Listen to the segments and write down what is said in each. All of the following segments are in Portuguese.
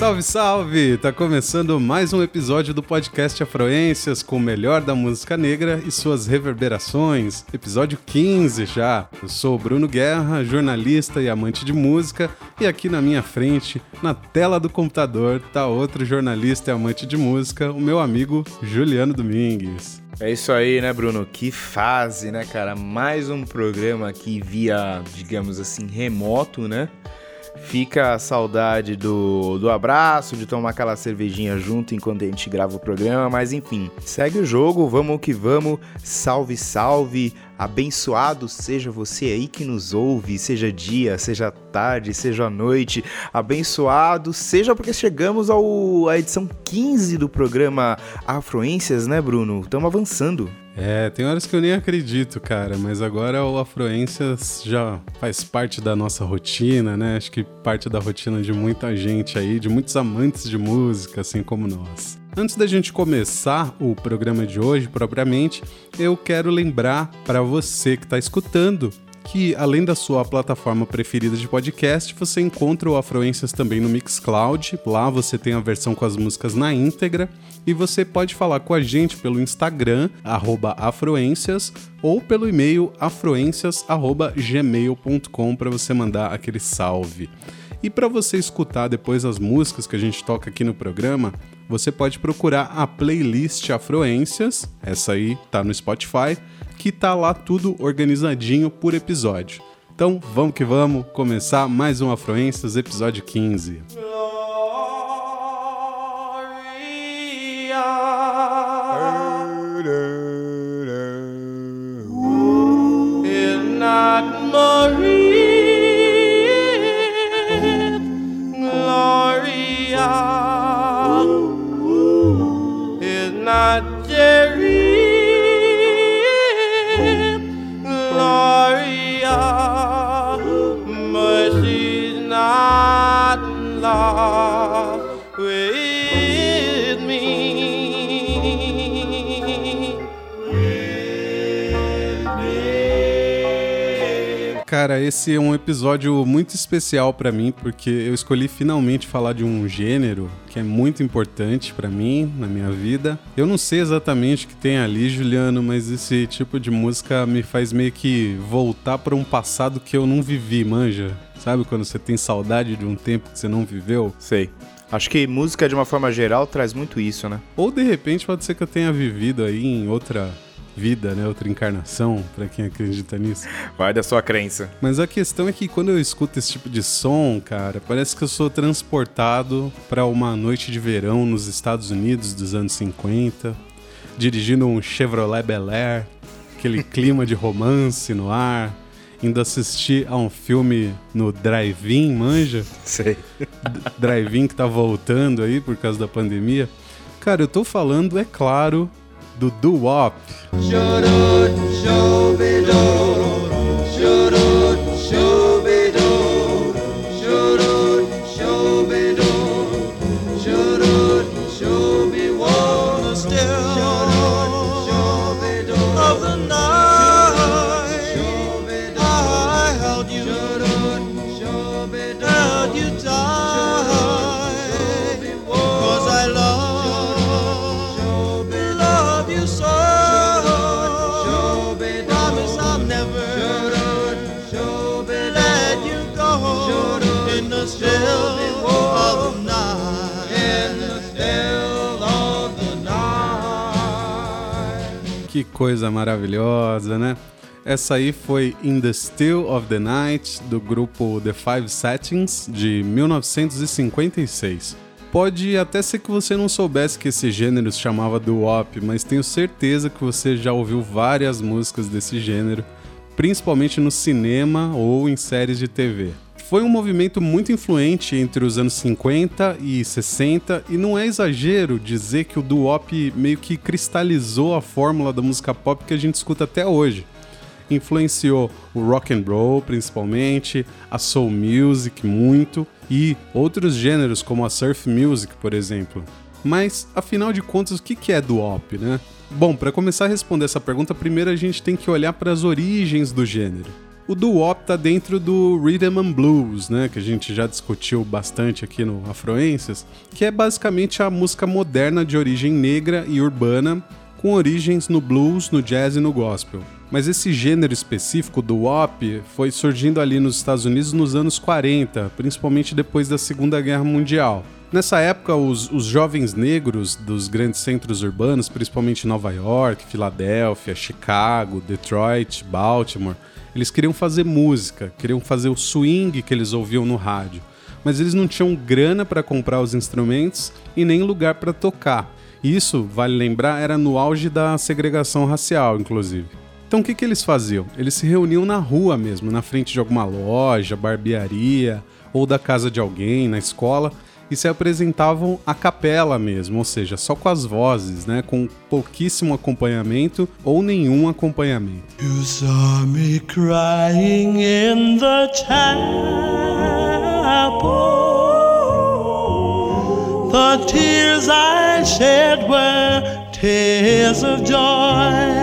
Salve, salve! Tá começando mais um episódio do podcast Afroências com o melhor da música negra e suas reverberações. Episódio 15 já. Eu sou o Bruno Guerra, jornalista e amante de música, e aqui na minha frente, na tela do computador, tá outro jornalista e amante de música, o meu amigo Juliano Domingues. É isso aí, né, Bruno? Que fase, né, cara? Mais um programa aqui via, digamos assim, remoto, né? Fica a saudade do, do abraço, de tomar aquela cervejinha junto enquanto a gente grava o programa, mas enfim, segue o jogo, vamos que vamos. Salve, salve! Abençoado seja você aí que nos ouve, seja dia, seja tarde, seja noite. Abençoado seja porque chegamos ao, à edição 15 do programa Afluências, né, Bruno? Estamos avançando. É, tem horas que eu nem acredito, cara, mas agora o Afluências já faz parte da nossa rotina, né? Acho que parte da rotina de muita gente aí, de muitos amantes de música, assim como nós. Antes da gente começar o programa de hoje, propriamente, eu quero lembrar para você que está escutando que além da sua plataforma preferida de podcast, você encontra o Afluências também no Mixcloud. Lá você tem a versão com as músicas na íntegra e você pode falar com a gente pelo Instagram @afluências ou pelo e-mail afluências@gmail.com para você mandar aquele salve. E para você escutar depois as músicas que a gente toca aqui no programa, você pode procurar a playlist Afluências, essa aí tá no Spotify, que tá lá tudo organizadinho por episódio. Então vamos que vamos começar mais um Afluências, episódio 15. Cara, esse é um episódio muito especial para mim porque eu escolhi finalmente falar de um gênero que é muito importante para mim na minha vida. Eu não sei exatamente o que tem ali, Juliano, mas esse tipo de música me faz meio que voltar para um passado que eu não vivi, manja. Sabe quando você tem saudade de um tempo que você não viveu? Sei. Acho que música, de uma forma geral, traz muito isso, né? Ou de repente pode ser que eu tenha vivido aí em outra vida, né? Outra encarnação, para quem acredita nisso. Vai da sua crença. Mas a questão é que quando eu escuto esse tipo de som, cara, parece que eu sou transportado para uma noite de verão nos Estados Unidos dos anos 50, dirigindo um Chevrolet Bel Air, aquele clima de romance no ar, indo assistir a um filme no drive-in, manja? Sei. drive-in que tá voltando aí por causa da pandemia. Cara, eu tô falando, é claro, do doo-wop. Que coisa maravilhosa, né? Essa aí foi In the Still of the Night, do grupo The Five Settings, de 1956. Pode até ser que você não soubesse que esse gênero se chamava doo-wop, mas tenho certeza que você já ouviu várias músicas desse gênero, principalmente no cinema ou em séries de TV. Foi um movimento muito influente entre os anos 50 e 60 e não é exagero dizer que o doo-wop meio que cristalizou a fórmula da música pop que a gente escuta até hoje. Influenciou o rock and roll principalmente, a soul music muito e outros gêneros como a surf music, por exemplo. Mas afinal de contas, o que é doo-wop, né? Bom, para começar a responder essa pergunta, primeiro a gente tem que olhar para as origens do gênero. O doo-wop tá dentro do rhythm and blues, né, que a gente já discutiu bastante aqui no Afroências, que é basicamente a música moderna de origem negra e urbana, com origens no blues, no jazz e no gospel. Mas esse gênero específico do WAP foi surgindo ali nos Estados Unidos nos anos 40, principalmente depois da Segunda Guerra Mundial. Nessa época, os, os, jovens negros dos grandes centros urbanos, principalmente Nova York, Filadélfia, Chicago, Detroit, Baltimore, eles queriam fazer música, queriam fazer o swing que eles ouviam no rádio, mas eles não tinham grana para comprar os instrumentos e nem lugar para tocar. Isso, vale lembrar, era no auge da segregação racial, inclusive. Então o que, que eles faziam? Eles se reuniam na rua mesmo, na frente de alguma loja, barbearia ou da casa de alguém, na escola, e se apresentavam a capela mesmo, ou seja, só com as vozes, né, com pouquíssimo acompanhamento ou nenhum acompanhamento. You saw me crying in the chapel. The tears I shed were tears of joy.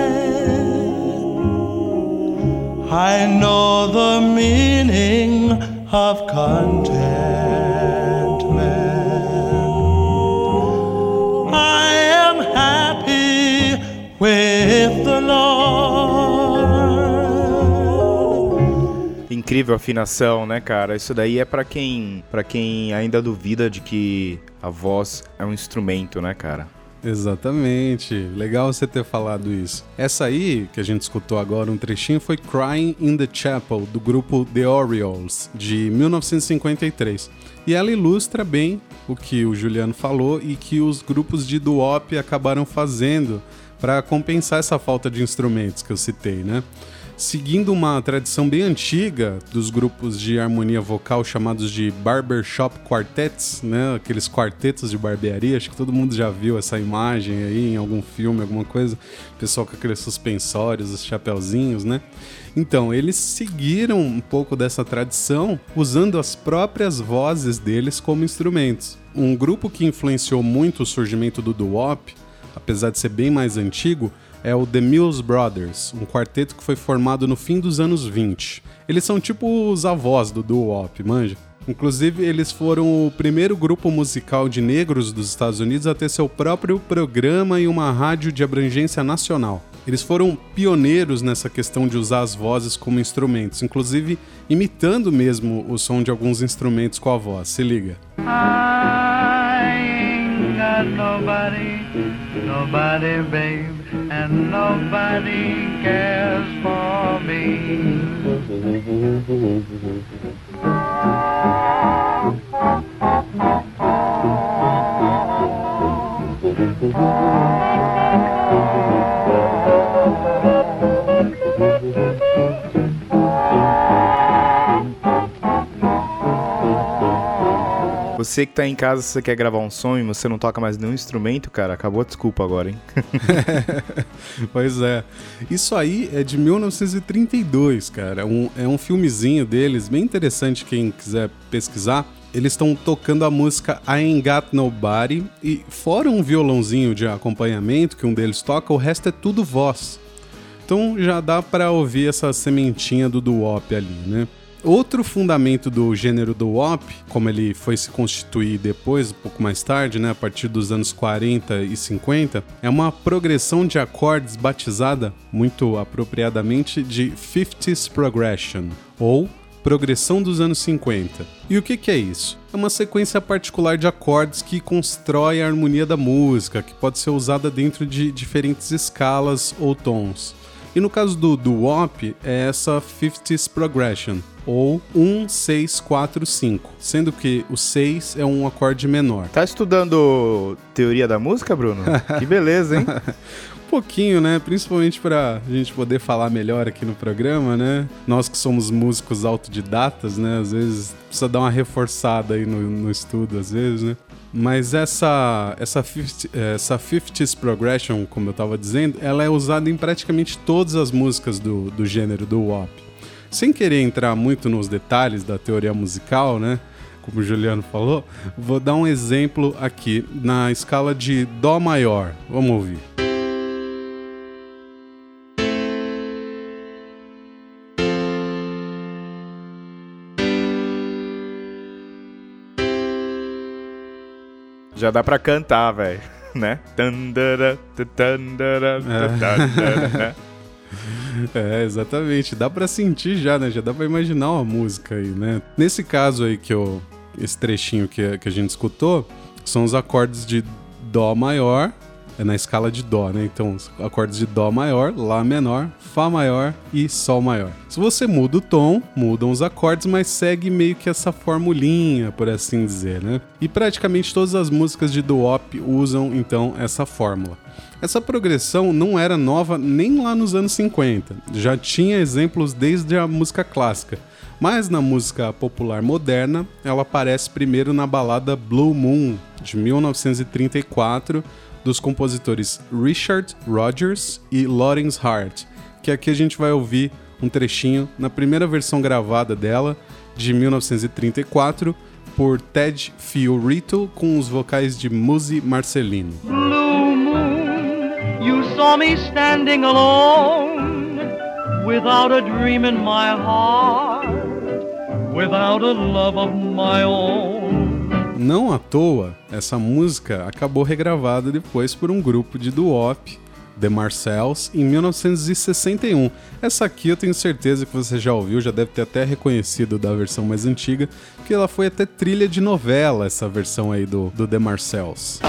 I know the meaning of content. With the Lord. Incrível afinação, né, cara? Isso daí é para quem, para quem ainda duvida de que a voz é um instrumento, né, cara? Exatamente. Legal você ter falado isso. Essa aí, que a gente escutou agora um trechinho, foi Crying in the Chapel, do grupo The Orioles, de 1953. E ela ilustra bem o que o Juliano falou e que os grupos de duop acabaram fazendo para compensar essa falta de instrumentos que eu citei, né? Seguindo uma tradição bem antiga dos grupos de harmonia vocal chamados de barbershop quartets, né? Aqueles quartetos de barbearia, acho que todo mundo já viu essa imagem aí em algum filme, alguma coisa. pessoal com aqueles suspensórios, os chapeuzinhos, né? Então, eles seguiram um pouco dessa tradição usando as próprias vozes deles como instrumentos. Um grupo que influenciou muito o surgimento do doo-wop apesar de ser bem mais antigo, é o The Mills Brothers, um quarteto que foi formado no fim dos anos 20. Eles são tipo os avós do doo-wop, manja? Inclusive, eles foram o primeiro grupo musical de negros dos Estados Unidos a ter seu próprio programa e uma rádio de abrangência nacional. Eles foram pioneiros nessa questão de usar as vozes como instrumentos, inclusive imitando mesmo o som de alguns instrumentos com a voz. Se liga. nobody nobody, and nobody cares for me. Você que tá em casa, você quer gravar um som e você não toca mais nenhum instrumento, cara, acabou a desculpa agora, hein? pois é. Isso aí é de 1932, cara. Um, é um filmezinho deles, bem interessante quem quiser pesquisar. Eles estão tocando a música I Ain't Got Nobody e fora um violãozinho de acompanhamento que um deles toca, o resto é tudo voz. Então já dá para ouvir essa sementinha do doo-wop ali, né? Outro fundamento do gênero do WOP, como ele foi se constituir depois, um pouco mais tarde, né, a partir dos anos 40 e 50, é uma progressão de acordes batizada, muito apropriadamente, de 50s Progression, ou progressão dos anos 50. E o que, que, é isso? É uma sequência particular de acordes que constrói a harmonia da música, que pode ser usada dentro de diferentes escalas ou tons. E no caso do, do WOP, é essa 50s Progression, ou 1, 6, 4, 5, sendo que o 6 é um acorde menor. Tá estudando teoria da música, Bruno? que beleza, hein? um pouquinho, né? Principalmente para a gente poder falar melhor aqui no programa, né? Nós que somos músicos autodidatas, né? Às vezes precisa dar uma reforçada aí no, no estudo, às vezes, né? Mas essa essa 50, essa 50s progression, como eu estava dizendo, ela é usada em praticamente todas as músicas do, do gênero do WAP. Sem querer entrar muito nos detalhes da teoria musical, né? Como o Juliano falou, vou dar um exemplo aqui na escala de Dó maior. Vamos ouvir. Já dá pra cantar, velho. Né? Tandara, tandara, tandara, né? É, exatamente. Dá pra sentir já, né? Já dá pra imaginar uma música aí, né? Nesse caso aí que eu. Esse trechinho que, que a gente escutou são os acordes de Dó maior, é na escala de Dó, né? Então, acordes de Dó maior, Lá menor, Fá maior e Sol maior. Se você muda o tom, mudam os acordes, mas segue meio que essa formulinha, por assim dizer, né? E praticamente todas as músicas de doo-wop usam então essa fórmula. Essa progressão não era nova nem lá nos anos 50, já tinha exemplos desde a música clássica. Mas na música popular moderna, ela aparece primeiro na balada Blue Moon, de 1934, dos compositores Richard Rodgers e Lawrence Hart, que aqui a gente vai ouvir um trechinho na primeira versão gravada dela, de 1934, por Ted Fiorito, com os vocais de Muzi Marcelino. Blue moon, you saw me standing alone, without a dream in my heart, without a love of my own. Não à toa, essa música acabou regravada depois por um grupo de doo-wop, The Marcells, em 1961. Essa aqui eu tenho certeza que você já ouviu, já deve ter até reconhecido da versão mais antiga, que ela foi até trilha de novela, essa versão aí do, do The Marcells.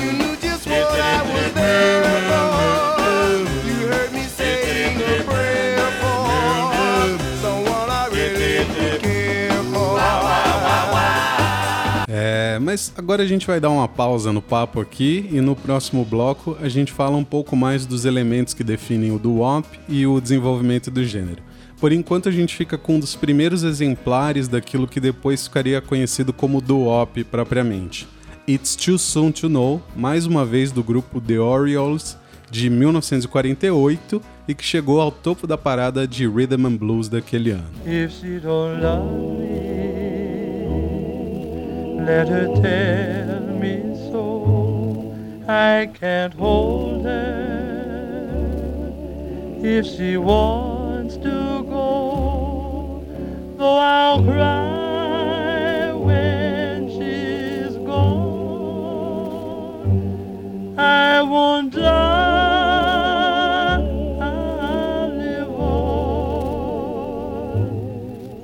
You knew just what I was there for. You heard me saying a prayer for someone I really do care for. É, mas agora a gente vai dar uma pausa no papo aqui e no próximo bloco a gente fala um pouco mais dos elementos que definem o doo-wop e o desenvolvimento do gênero. Por enquanto a gente fica com um dos primeiros exemplares daquilo que depois ficaria conhecido como doo-wop propriamente. It's Too Soon to Know, mais uma vez do grupo The Orioles, de 1948 e que chegou ao topo da parada de Rhythm and Blues daquele ano. Let her tell me so. I can't hold her. If she wants to though I'll cry when she's gone. I won't die. I'll live on.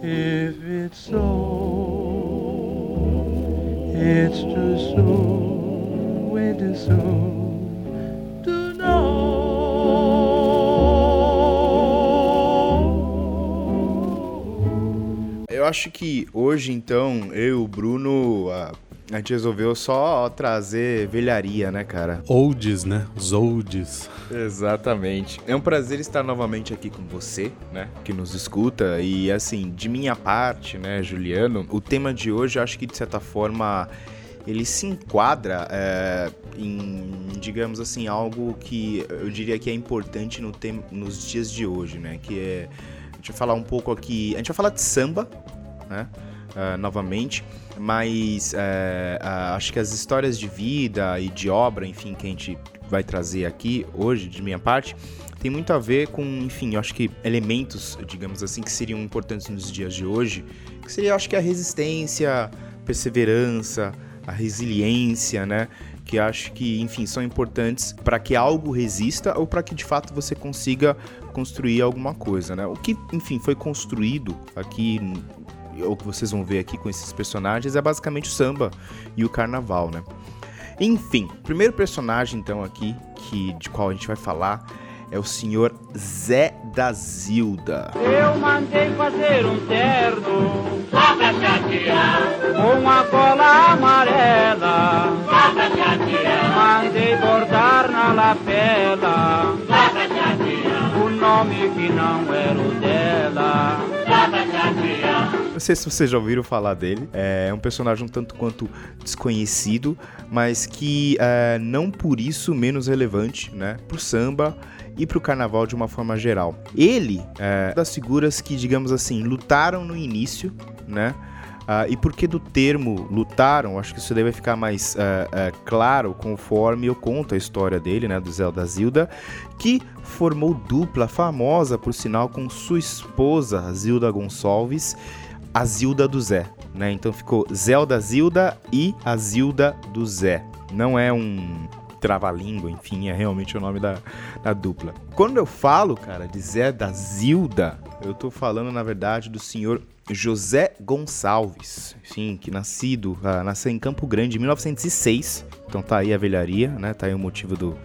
If it's so, it's too soon, way too soon acho que hoje, então, eu e o Bruno, a, a gente resolveu só trazer velharia, né, cara? Olds, né? Os olds. Exatamente. É um prazer estar novamente aqui com você, né, que nos escuta. E, assim, de minha parte, né, Juliano, o tema de hoje, eu acho que, de certa forma, ele se enquadra é, em, digamos assim, algo que eu diria que é importante no tem, nos dias de hoje, né, que é... A gente vai falar um pouco aqui... A gente vai falar de samba, né? ah, novamente, mas é, ah, acho que as histórias de vida e de obra, enfim, que a gente vai trazer aqui hoje, de minha parte, tem muito a ver com, enfim, eu acho que elementos, digamos assim, que seriam importantes nos dias de hoje, que seria, acho que a resistência, perseverança, a resiliência, né? Que acho que, enfim, são importantes para que algo resista ou para que de fato você consiga construir alguma coisa, né? O que, enfim, foi construído aqui ou que vocês vão ver aqui com esses personagens é basicamente o samba e o carnaval, né? Enfim, o primeiro personagem então aqui que de qual a gente vai falar é o senhor Zé da Zilda. Eu mandei fazer um terno. Só pra chatear Com a cola amarela. Só pra chatear Mandei bordar na lapela. Só pra chatear O nome que não era o dela. Só pra chatear não sei se vocês já ouviram falar dele. É um personagem um tanto quanto desconhecido, mas que é, não por isso menos relevante, né? Pro samba e pro carnaval de uma forma geral. Ele é das figuras que, digamos assim, lutaram no início, né? Ah, e por que do termo lutaram? Acho que isso daí vai ficar mais ah, ah, claro conforme eu conto a história dele, né, do Zé da Zilda, que formou dupla famosa, por sinal, com sua esposa, Zilda Gonçalves, a Zilda do Zé. Né? Então ficou Zé da Zilda e a Zilda do Zé. Não é um trava-língua, enfim, é realmente o nome da, da dupla. Quando eu falo, cara, de Zé da Zilda, eu tô falando, na verdade, do senhor José Gonçalves, enfim, que nascido, ah, nasceu em Campo Grande em 1906. Então tá aí a velharia, né? Tá aí o motivo do,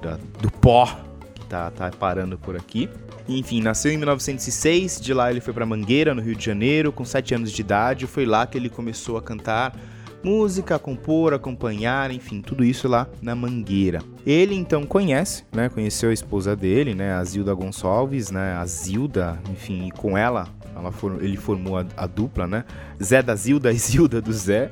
da- do pó que tá, tá parando por aqui. Enfim, nasceu em 1906, de lá ele foi pra Mangueira, no Rio de Janeiro, com 7 anos de idade. Foi lá que ele começou a cantar música, compor, acompanhar, enfim, tudo isso lá na Mangueira. Ele então conhece, né? Conheceu a esposa dele, né? A Zilda Gonçalves, né? A Zilda, enfim, e com ela, ela for- ele formou a, a dupla, né? Zé da Zilda e Zilda do Zé.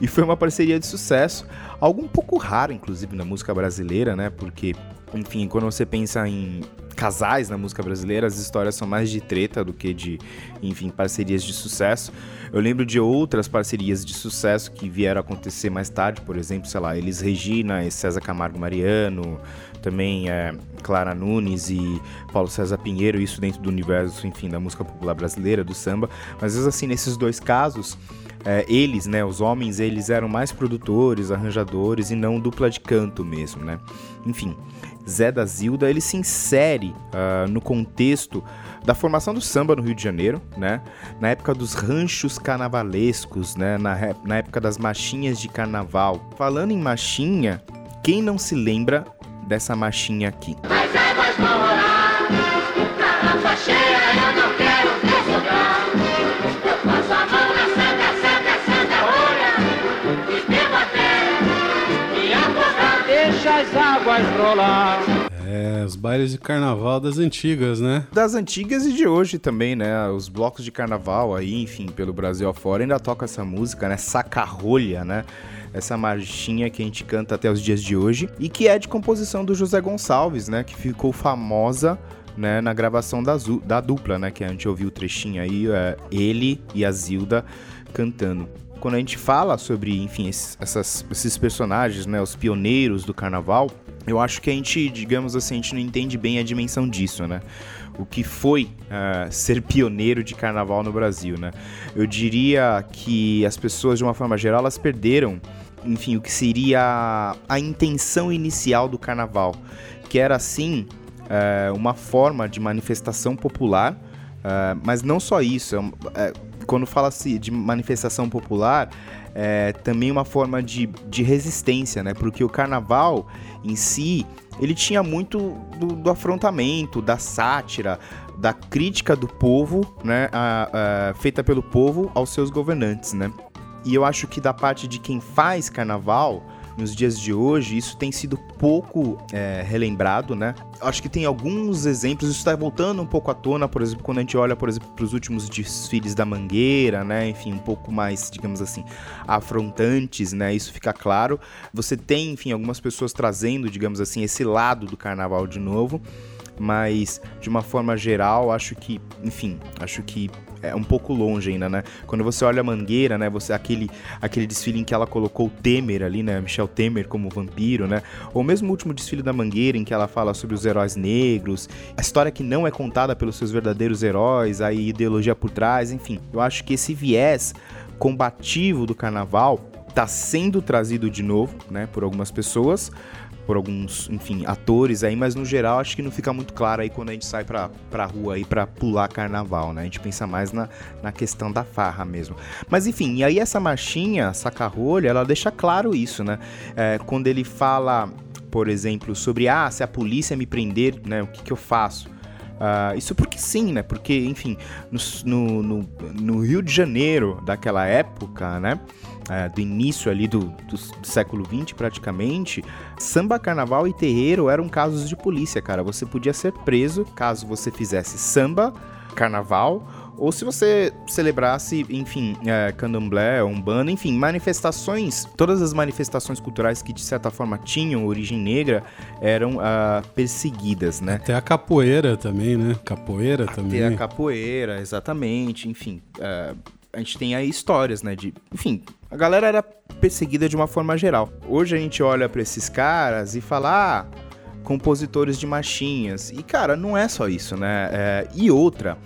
E foi uma parceria de sucesso. Algo um pouco raro, inclusive, na música brasileira, né? Porque, enfim, quando você pensa em casais na música brasileira, as histórias são mais de treta do que de, enfim, parcerias de sucesso. Eu lembro de outras parcerias de sucesso que vieram acontecer mais tarde, por exemplo, sei lá, Elis Regina e César Camargo Mariano, também é, Clara Nunes e Paulo César Pinheiro, isso dentro do universo, enfim, da música popular brasileira, do samba. Mas, assim, nesses dois casos, é, eles, né, os homens, eles eram mais produtores, arranjadores e não dupla de canto mesmo, né? Enfim, Zé da Zilda, ele se insere ah, no contexto da formação do samba no Rio de Janeiro, né? Na época dos ranchos carnavalescos, né? Na, na época das machinhas de carnaval. Falando em machinha, quem não se lembra dessa machinha aqui? Cheia eu rolar. É, os bailes de carnaval das antigas, né? Das antigas e de hoje também, né? Os blocos de carnaval aí, enfim, pelo Brasil afora, ainda toca essa música, né? Sacarrolha, né? Essa marchinha que a gente canta até os dias de hoje e que é de composição do José Gonçalves, né? Que ficou famosa, né? Na gravação da, Zu- da dupla, né? Que a gente ouviu o trechinho aí, é, ele e a Zilda cantando. Quando a gente fala sobre, enfim, esses, essas- esses personagens, né? Os pioneiros do carnaval, eu acho que a gente, digamos assim, a gente não entende bem a dimensão disso, né? O que foi ah, ser pioneiro de carnaval no Brasil, né? Eu diria que as pessoas, de uma forma geral, elas perderam, enfim, o que seria a intenção inicial do carnaval, que era, assim, eh, uma forma de manifestação popular, ah, mas não só isso, é é, quando fala-se de manifestação popular, é também uma forma de, de resistência, né? Porque o carnaval em si, ele tinha muito do, do afrontamento, da sátira, da crítica do povo, né? a- a- feita pelo povo aos seus governantes, né? E eu acho que da parte de quem faz carnaval, nos dias de hoje, isso tem sido pouco é, relembrado, né? Acho que tem alguns exemplos, isso está voltando um pouco à tona, por exemplo, quando a gente olha, por exemplo, para os últimos desfiles da Mangueira, né? Enfim, um pouco mais, digamos assim, afrontantes, né? Isso fica claro. Você tem, enfim, algumas pessoas trazendo, digamos assim, esse lado do carnaval de novo, mas de uma forma geral, acho que, enfim, acho que é um pouco longe ainda, né? Quando você olha a Mangueira, né? Você aquele aquele desfile em que ela colocou o Temer ali, né? Michel Temer como vampiro, né? Ou mesmo o último desfile da Mangueira em que ela fala sobre os heróis negros, a história que não é contada pelos seus verdadeiros heróis, a ideologia por trás, enfim. Eu acho que esse viés combativo do carnaval tá sendo trazido de novo, né, por algumas pessoas, por alguns, enfim, atores aí, mas no geral acho que não fica muito claro aí quando a gente sai pra, pra rua aí pra pular carnaval, né? A gente pensa mais na, na questão da farra mesmo. Mas enfim, e aí essa marchinha, saca-rolha, ela deixa claro isso, né? É, quando ele fala, por exemplo, sobre, ah, se a polícia me prender, né, o que que eu faço? Ah, isso porque sim, né? Porque, enfim, no, no, no- Rio de Janeiro daquela época, né? ah, do início ali do, do século XX, praticamente, samba, carnaval e terreiro eram casos de polícia, cara. Você podia ser preso caso você fizesse samba, carnaval Ou se você celebrasse, enfim, é, candomblé, umbanda, enfim, manifestações, todas as manifestações culturais que de certa forma tinham origem negra eram ah, perseguidas, né? Até a capoeira também, né? Capoeira também. Tem a capoeira, exatamente, enfim. é, a gente tem aí histórias, né? De, enfim, a galera era perseguida de uma forma geral. Hoje a gente olha pra esses caras e fala, ah, compositores de marchinhas. E, cara, não é só isso, né? É, e outra,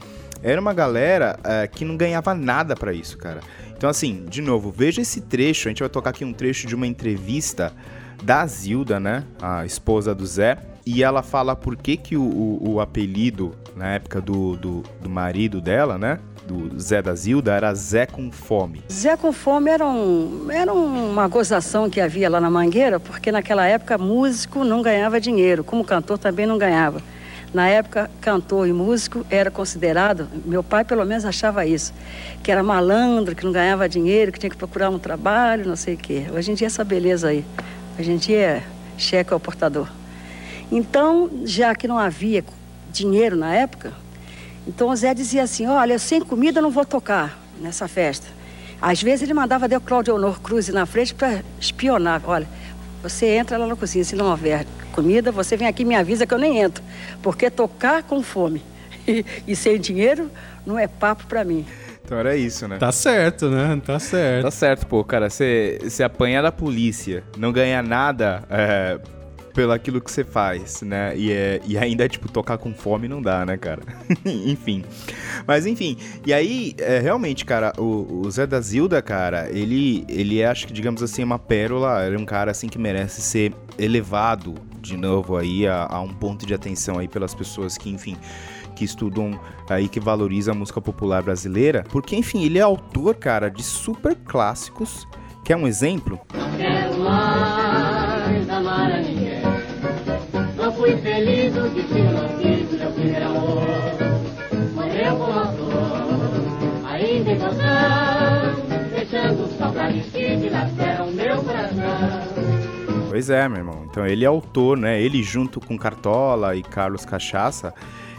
era uma galera é, que não ganhava nada pra isso, cara. Então, assim, de novo, veja esse trecho. A gente vai tocar aqui um trecho de uma entrevista da Zilda, né? A esposa do Zé. E ela fala por que, que o, o- o apelido, na época do, do, do marido dela, né? Do Zé da Zilda, era Zé com Fome. Zé com Fome era, um, era uma gozação que havia lá na Mangueira, porque naquela época músico não ganhava dinheiro, como cantor também não ganhava. Na época, cantor e músico era considerado, meu pai pelo menos achava isso, que era malandro, que não ganhava dinheiro, que tinha que procurar um trabalho, não sei o quê. Hoje em dia é essa beleza aí. Hoje em dia é cheque ao portador. Então, já que não havia dinheiro na época, então o Zé dizia assim: Olha, sem comida não vou tocar nessa festa. Às vezes ele mandava o Cláudio Honor Cruz na frente para espionar. Olha, você entra lá na cozinha, se não houver comida, você vem aqui e me avisa que eu nem entro. Porque tocar com fome e, e sem dinheiro não é papo para mim. Então era isso, né? Tá certo, né? Tá certo. Tá certo, pô, cara. Você você apanha da polícia, não ganha nada é, pelo aquilo que você faz, né? E, é, e ainda, tipo, tocar com fome não dá, né, cara? enfim. Mas enfim. E aí, é, realmente, cara, o, o Zé da Zilda, cara, ele, ele é, acho que, digamos assim, uma pérola. Ele é um cara, assim, que merece ser elevado de novo aí a, a um ponto de atenção aí pelas pessoas que, enfim que estudam aí, que valorizam a música popular brasileira, porque, enfim, ele é autor, cara, de super clássicos. Quer um exemplo? quero Pois é, meu irmão. Então ele é autor, né? Ele junto com Cartola e Carlos Cachaça,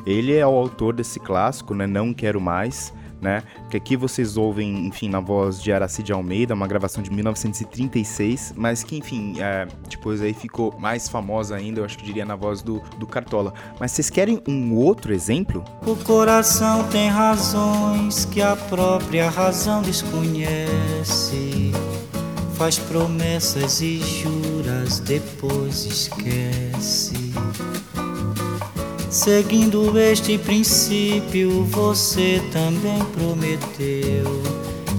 ele é o autor desse clássico, né? Não Quero Mais, né? Que aqui vocês ouvem, enfim, na voz de Aracide Almeida, uma gravação de 1936, mas que, enfim, é, depois aí ficou mais famosa ainda, eu acho que diria na voz do, do Cartola. Mas vocês querem um outro exemplo? O coração tem razões que a própria razão desconhece. Faz promessas e juras, depois esquece. Seguindo este princípio, você também prometeu.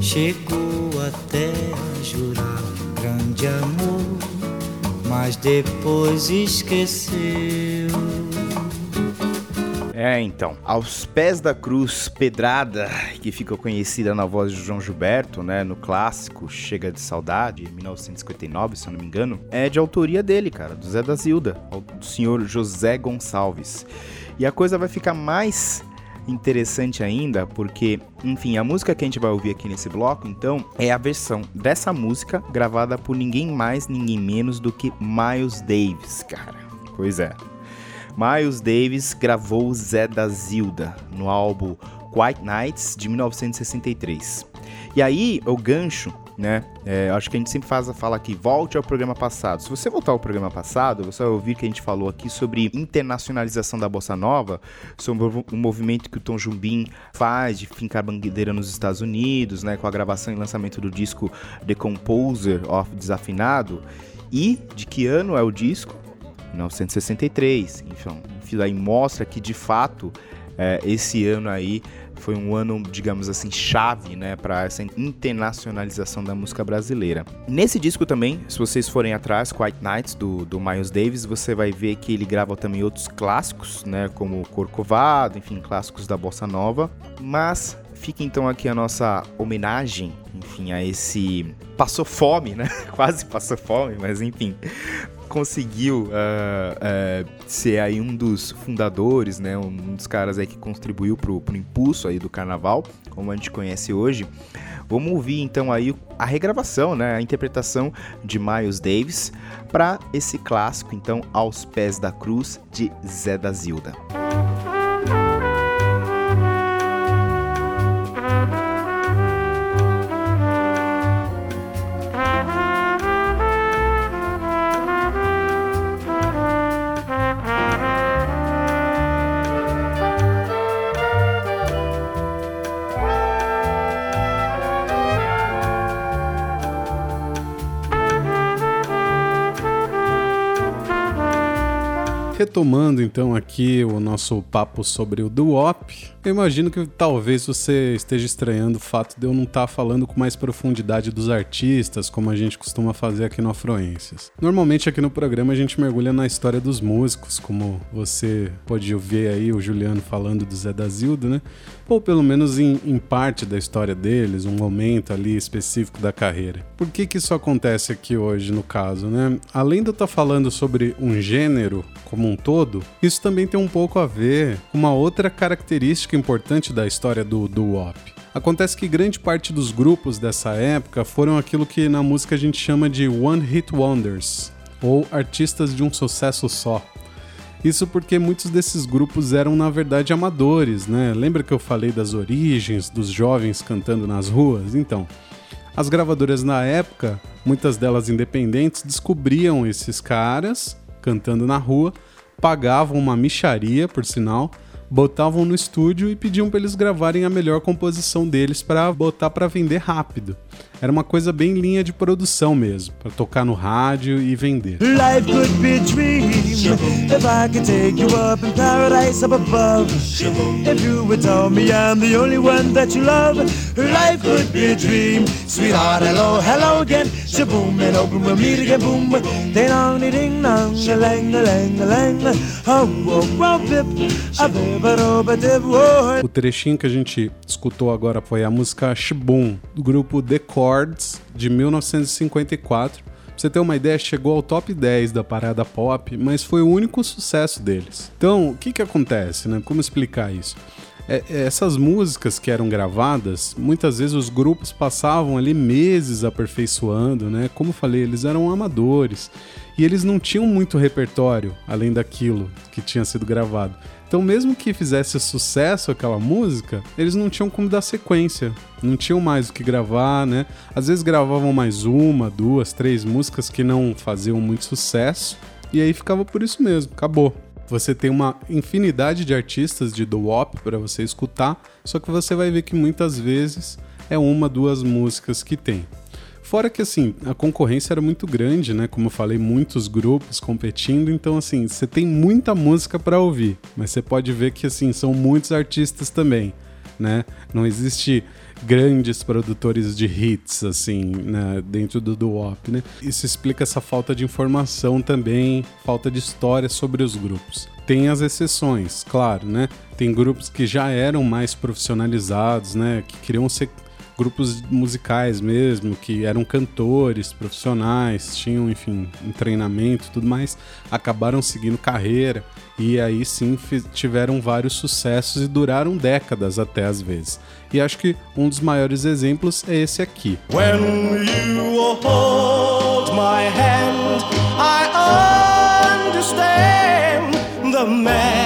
Chegou até a jurar um grande amor, mas depois esqueceu. É, então. Aos pés da cruz Pedrada, que ficou conhecida na voz de João Gilberto, né, no clássico Chega de Saudade, 1959, se eu não me engano, é de autoria dele, cara, do Zé da Zilda, do senhor José Gonçalves. E a coisa vai ficar mais interessante ainda, porque, enfim, a música que a gente vai ouvir aqui nesse bloco, então, é a versão dessa música gravada por ninguém mais, ninguém menos do que Miles Davis, cara. Pois é. Miles Davis gravou Zé da Zilda no álbum White Nights de 1963. E aí, o gancho, né? é, acho que a gente sempre faz, fala aqui, volte ao programa passado. Se você voltar ao programa passado, você vai ouvir que a gente falou aqui sobre internacionalização da bossa nova, sobre o o movimento que o Tom Jobim faz de fincar bandeira nos Estados Unidos, né? Com a gravação e lançamento do disco The Composer of Desafinado. E de que ano é o disco? 1963. Enfim, isso aí mostra que de fato é, esse ano aí foi um ano, digamos assim, chave, né, para essa internacionalização da música brasileira. Nesse disco também, se vocês forem atrás, Quiet Nights do, do Miles Davis, você vai ver que ele grava também outros clássicos, né, como Corcovado, enfim, clássicos da bossa nova. Mas fica então aqui a nossa homenagem, enfim, a esse passou fome, né? Quase passou fome, mas enfim, conseguiu ah, ah, ser aí um dos fundadores, né, um dos caras aí que contribuiu pro, pro impulso aí do carnaval, como a gente conhece hoje. Vamos ouvir então aí a regravação, né, a interpretação de Miles Davis para esse clássico então Aos Pés da Cruz de Zé da Zilda. Retomando então aqui o nosso papo sobre o doo-wop, eu imagino que talvez você esteja estranhando o fato de eu não estar falando com mais profundidade dos artistas, como a gente costuma fazer aqui no Afluências. Normalmente aqui no programa a gente mergulha na história dos músicos, como você pode ver aí o Juliano falando do Zé da Zilda, né? Ou pelo menos em, em parte da história deles, um momento ali específico da carreira. Por que que isso acontece aqui hoje no caso, né? Além de eu estar falando sobre um gênero como um todo, isso também tem um pouco a ver com uma outra característica importante da história do doo-wop. Acontece que grande parte dos grupos dessa época foram aquilo que na música a gente chama de one hit wonders, ou artistas de um sucesso só. Isso porque muitos desses grupos eram na verdade amadores, né? Lembra que eu falei das origens dos jovens cantando nas ruas? Então, as gravadoras na época, muitas delas independentes, descobriam esses caras cantando na rua, pagavam uma micharia, por sinal, botavam no estúdio e pediam para eles gravarem a melhor composição deles para botar para vender rápido. Era uma coisa bem linha de produção mesmo, para tocar no rádio e vender. Life could be a dream if I could take you up in paradise up above. If you would tell me I'm the only one that you love, life could be a dream. Sweetheart, hello, hello again. Shaboom and open we'll meet again. Boom, ding dong, ding dong, a lang, a lang, a lang. Pip, a bip, a do, ba, dip. O trechinho que a gente escutou agora foi a música Shboom, do grupo The Chords, de 1954. Pra você ter uma ideia, chegou ao top 10 da parada pop, mas foi o único sucesso deles. Então, o que que acontece, né? Como explicar isso? É, é, essas músicas que eram gravadas, muitas vezes os grupos passavam ali meses aperfeiçoando, né? Como eu falei, eles eram amadores e eles não tinham muito repertório além daquilo que tinha sido gravado. Então, mesmo que fizesse sucesso aquela música, eles não tinham como dar sequência, não tinham mais o que gravar, né? Às vezes gravavam mais uma, duas, três músicas que não faziam muito sucesso, e aí ficava por isso mesmo, acabou. Você tem uma infinidade de artistas de doo-wop para você escutar, só que você vai ver que muitas vezes é uma, duas músicas que tem. Fora que assim, a concorrência era muito grande, né? Como eu falei, muitos grupos competindo, então assim, você tem muita música para ouvir, mas você pode ver que assim, são muitos artistas também, né? Não existe grandes produtores de hits assim, né, dentro do doo-wop, né? Isso explica essa falta de informação também, falta de história sobre os grupos. Tem as exceções, claro, né? Tem grupos que já eram mais profissionalizados, né? Que queriam ser grupos musicais mesmo, que eram cantores profissionais, tinham, enfim, um treinamento tudo mais, acabaram seguindo carreira e aí sim tiveram vários sucessos e duraram décadas até às vezes. E acho que um dos maiores exemplos é esse aqui. When you hold my hand, I understand the magic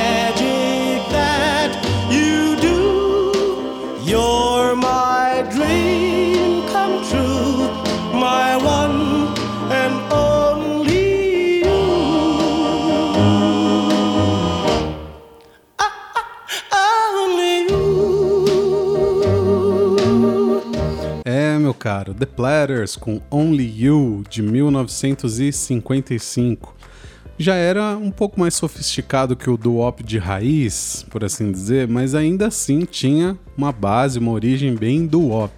Caro, The Platters com Only You de 1955. Já era um pouco mais sofisticado que o doo-wop de raiz, por assim dizer, mas ainda assim tinha uma base, uma origem bem doo-wop.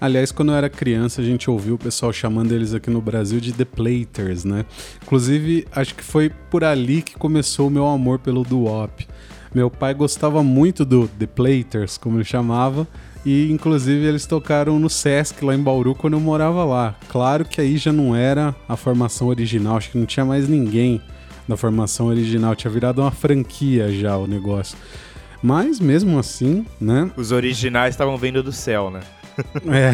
Aliás, quando eu era criança, a gente ouviu o pessoal chamando eles aqui no Brasil de The Platers, né? Inclusive, acho que foi por ali que começou o meu amor pelo doo-wop. Meu pai gostava muito do The Platers, como ele chamava, e inclusive eles tocaram no Sesc lá em Bauru quando eu morava lá. Claro que aí já não era a formação original, acho que não tinha mais ninguém da formação original, tinha virado uma franquia já o negócio. Mas mesmo assim, né? Os originais estavam vindo do céu, né? É,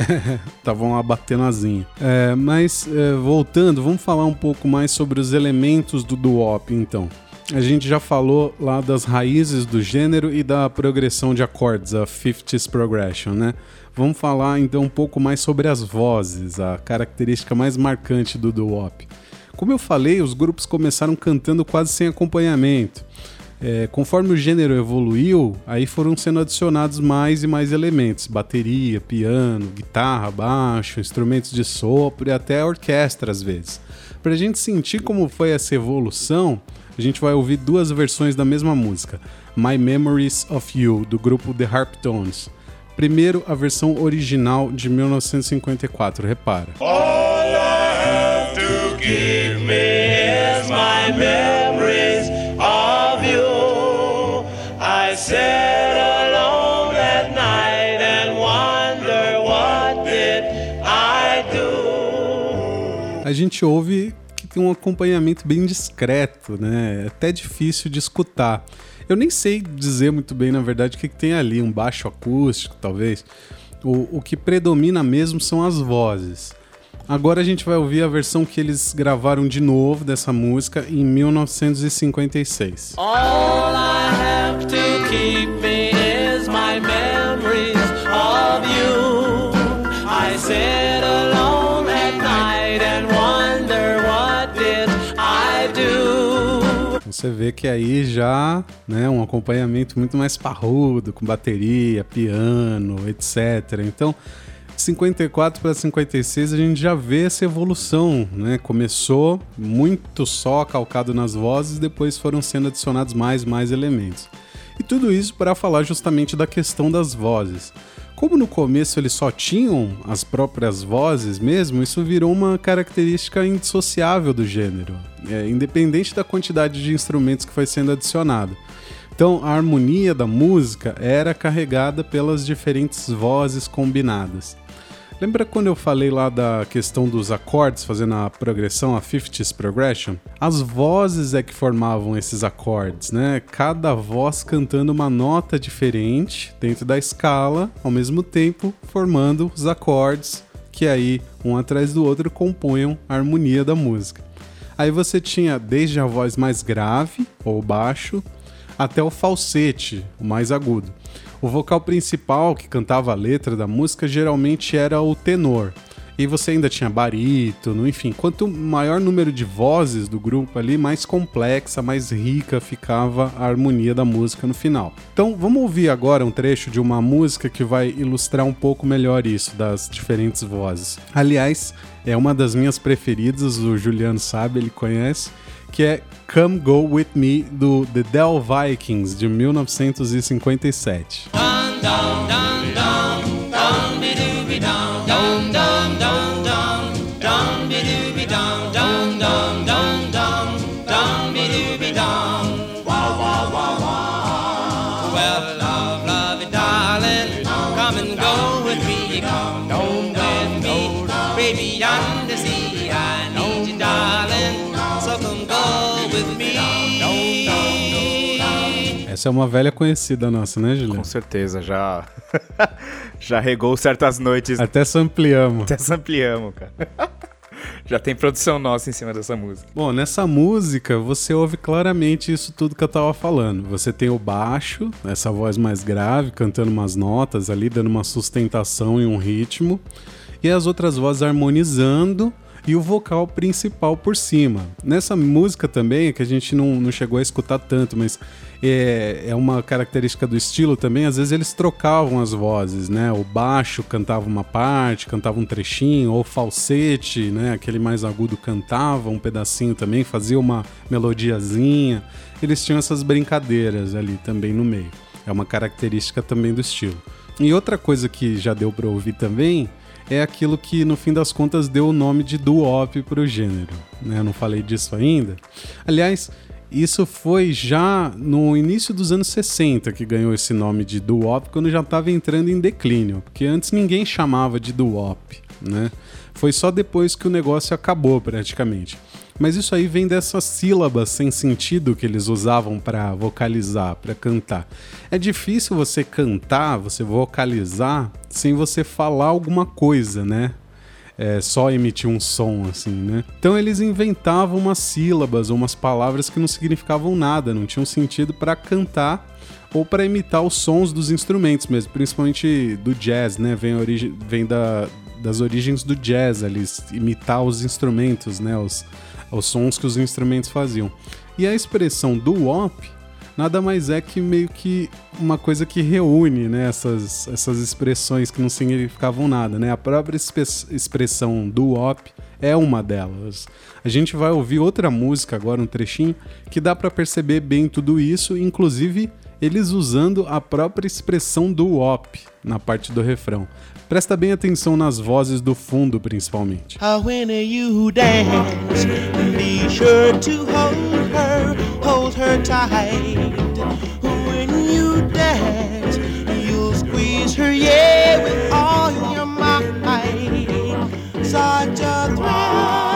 estavam lá batendo asinha. É, mas é, voltando, vamos falar um pouco mais sobre os elementos do doo-wop, então. A gente já falou lá das raízes do gênero e da progressão de acordes, a 50s progression, né? Vamos falar então um pouco mais sobre as vozes, a característica mais marcante do doo-wop. Como eu falei, os grupos começaram cantando quase sem acompanhamento. É, conforme o gênero evoluiu, aí foram sendo adicionados mais e mais elementos: bateria, piano, guitarra, baixo, instrumentos de sopro e até orquestra às vezes. Para a gente sentir como foi essa evolução, a gente vai ouvir duas versões da mesma música, My Memories of You, do grupo The Harptones. Primeiro, a versão original de 1954, repara. to give me is my memories of you. I sat alone at night and wonder what did I do. a gente ouve tem um acompanhamento bem discreto, né? É até difícil de escutar. Eu nem sei dizer muito bem, na verdade, o que, que tem ali, um baixo acústico, talvez. O, o que predomina mesmo são as vozes. Agora a gente vai ouvir a versão que eles gravaram de novo dessa música em 1956. All I have to keep me is my memories of you. I sit Você vê que aí já, né, um acompanhamento muito mais parrudo, com bateria, piano, etc. Então, 54 para 56 a gente já vê essa evolução, né? Começou muito só calcado nas vozes, depois foram sendo adicionados mais mais elementos. E tudo isso para falar justamente da questão das vozes. Como no começo eles só tinham as próprias vozes mesmo, isso virou uma característica indissociável do gênero, é, independente da quantidade de instrumentos que foi sendo adicionado. Então a harmonia da música era carregada pelas diferentes vozes combinadas. Lembra quando eu falei lá da questão dos acordes fazendo a progressão, a 50s progression? As vozes é que formavam esses acordes, né? Cada voz cantando uma nota diferente dentro da escala, ao mesmo tempo formando os acordes que aí, um atrás do outro, compunham a harmonia da música. Aí você tinha desde a voz mais grave ou baixo até o falsete, o mais agudo. O vocal principal que cantava a letra da música geralmente era o tenor. E você ainda tinha barítono, enfim, quanto maior número de vozes do grupo ali, mais complexa, mais rica ficava a harmonia da música no final. Então, vamos ouvir agora um trecho de uma música que vai ilustrar um pouco melhor isso das diferentes vozes. Aliás, é uma das minhas preferidas, o Juliano sabe, ele conhece, que é Come Go With Me do The Del Vikings de 1957. Dum dum dum Essa é uma velha conhecida nossa, né, Juliano? Com certeza, já. já regou certas noites. Até ampliamos. Até ampliamos, cara. já tem produção nossa em cima dessa música. Bom, nessa música você ouve claramente isso tudo que eu tava falando. Você tem o baixo, essa voz mais grave, cantando umas notas ali, dando uma sustentação e um ritmo, e as outras vozes harmonizando e o vocal principal por cima. Nessa música também, que a gente não, não chegou a escutar tanto, mas é, é uma característica do estilo também, às vezes eles trocavam as vozes, né? O baixo cantava uma parte, cantava um trechinho, ou falsete, né? Aquele mais agudo cantava um pedacinho também, fazia uma melodiazinha. Eles tinham essas brincadeiras ali também no meio. É uma característica também do estilo. E outra coisa que já deu para ouvir também é aquilo que no fim das contas deu o nome de doo-wop para o gênero. Né? Eu não falei disso ainda. Aliás, isso foi já no início dos anos 60 que ganhou esse nome de doo-wop, quando já estava entrando em declínio, porque antes ninguém chamava de doo-wop, né? Foi só depois que o negócio acabou praticamente. Mas isso aí vem dessas sílabas sem sentido que eles usavam para vocalizar, para cantar. É difícil você cantar, você vocalizar sem você falar alguma coisa, né? É, só emitir um som assim, né? Então eles inventavam umas sílabas ou umas palavras que não significavam nada, não tinham sentido para cantar ou para imitar os sons dos instrumentos mesmo, principalmente do jazz, né? Vem, a origi vem da, das origens do jazz ali, imitar os instrumentos, né? Os, os sons que os instrumentos faziam. E a expressão do wop nada mais é que meio que uma coisa que reúne né, essas, essas expressões que não significavam nada. Né? A própria expressão do wop é uma delas. A gente vai ouvir outra música agora, um trechinho, que dá pra perceber bem tudo isso, inclusive eles usando a própria expressão do wop na parte do refrão. Presta bem atenção nas vozes do fundo, principalmente. Uh, tight. When you dance, you'll squeeze her, yeah, with all your might. Such a thrill.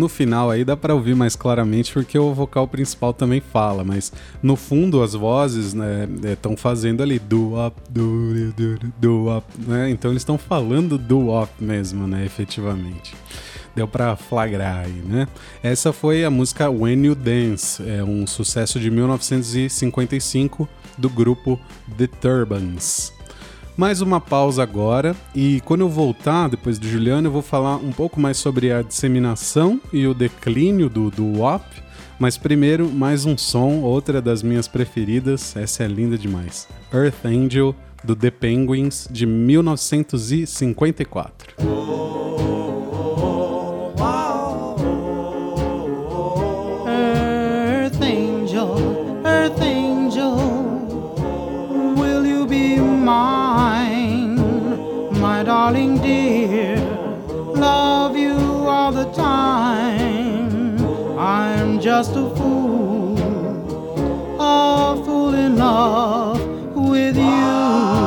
No final aí dá pra ouvir mais claramente porque o vocal principal também fala, mas no fundo as vozes né estão fazendo ali do up, do do do up, né? Então eles estão falando do up mesmo, né, efetivamente. Deu pra flagrar aí, né? Essa foi a música When You Dance, é um sucesso de 1955 do grupo The Turbans. Mais uma pausa agora e quando eu voltar, depois do Juliano, eu vou falar um pouco mais sobre a disseminação e o declínio do, do WAP. Mas primeiro, mais um som, outra das minhas preferidas, essa é linda demais. Earth Angel, do The Penguins, de 1954. Earth angel, earth angel, will you be mine, darling dear? Love you all the time. I'm just a fool, a fool in love with you.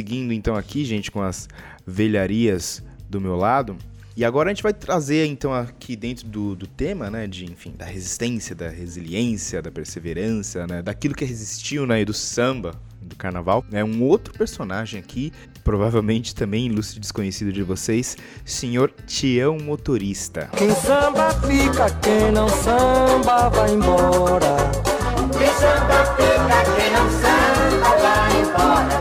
Seguindo então aqui, gente, com as velharias do meu lado. E agora a gente vai trazer então aqui dentro do, do tema, né, de, enfim, da resistência, da resiliência, da perseverança, né, daquilo que resistiu, né, e do samba, do carnaval. É um outro personagem aqui, provavelmente também ilustre e desconhecido de vocês, senhor Tião Motorista. Quem samba fica, quem não samba vai embora. Quem samba fica, quem não samba vai embora.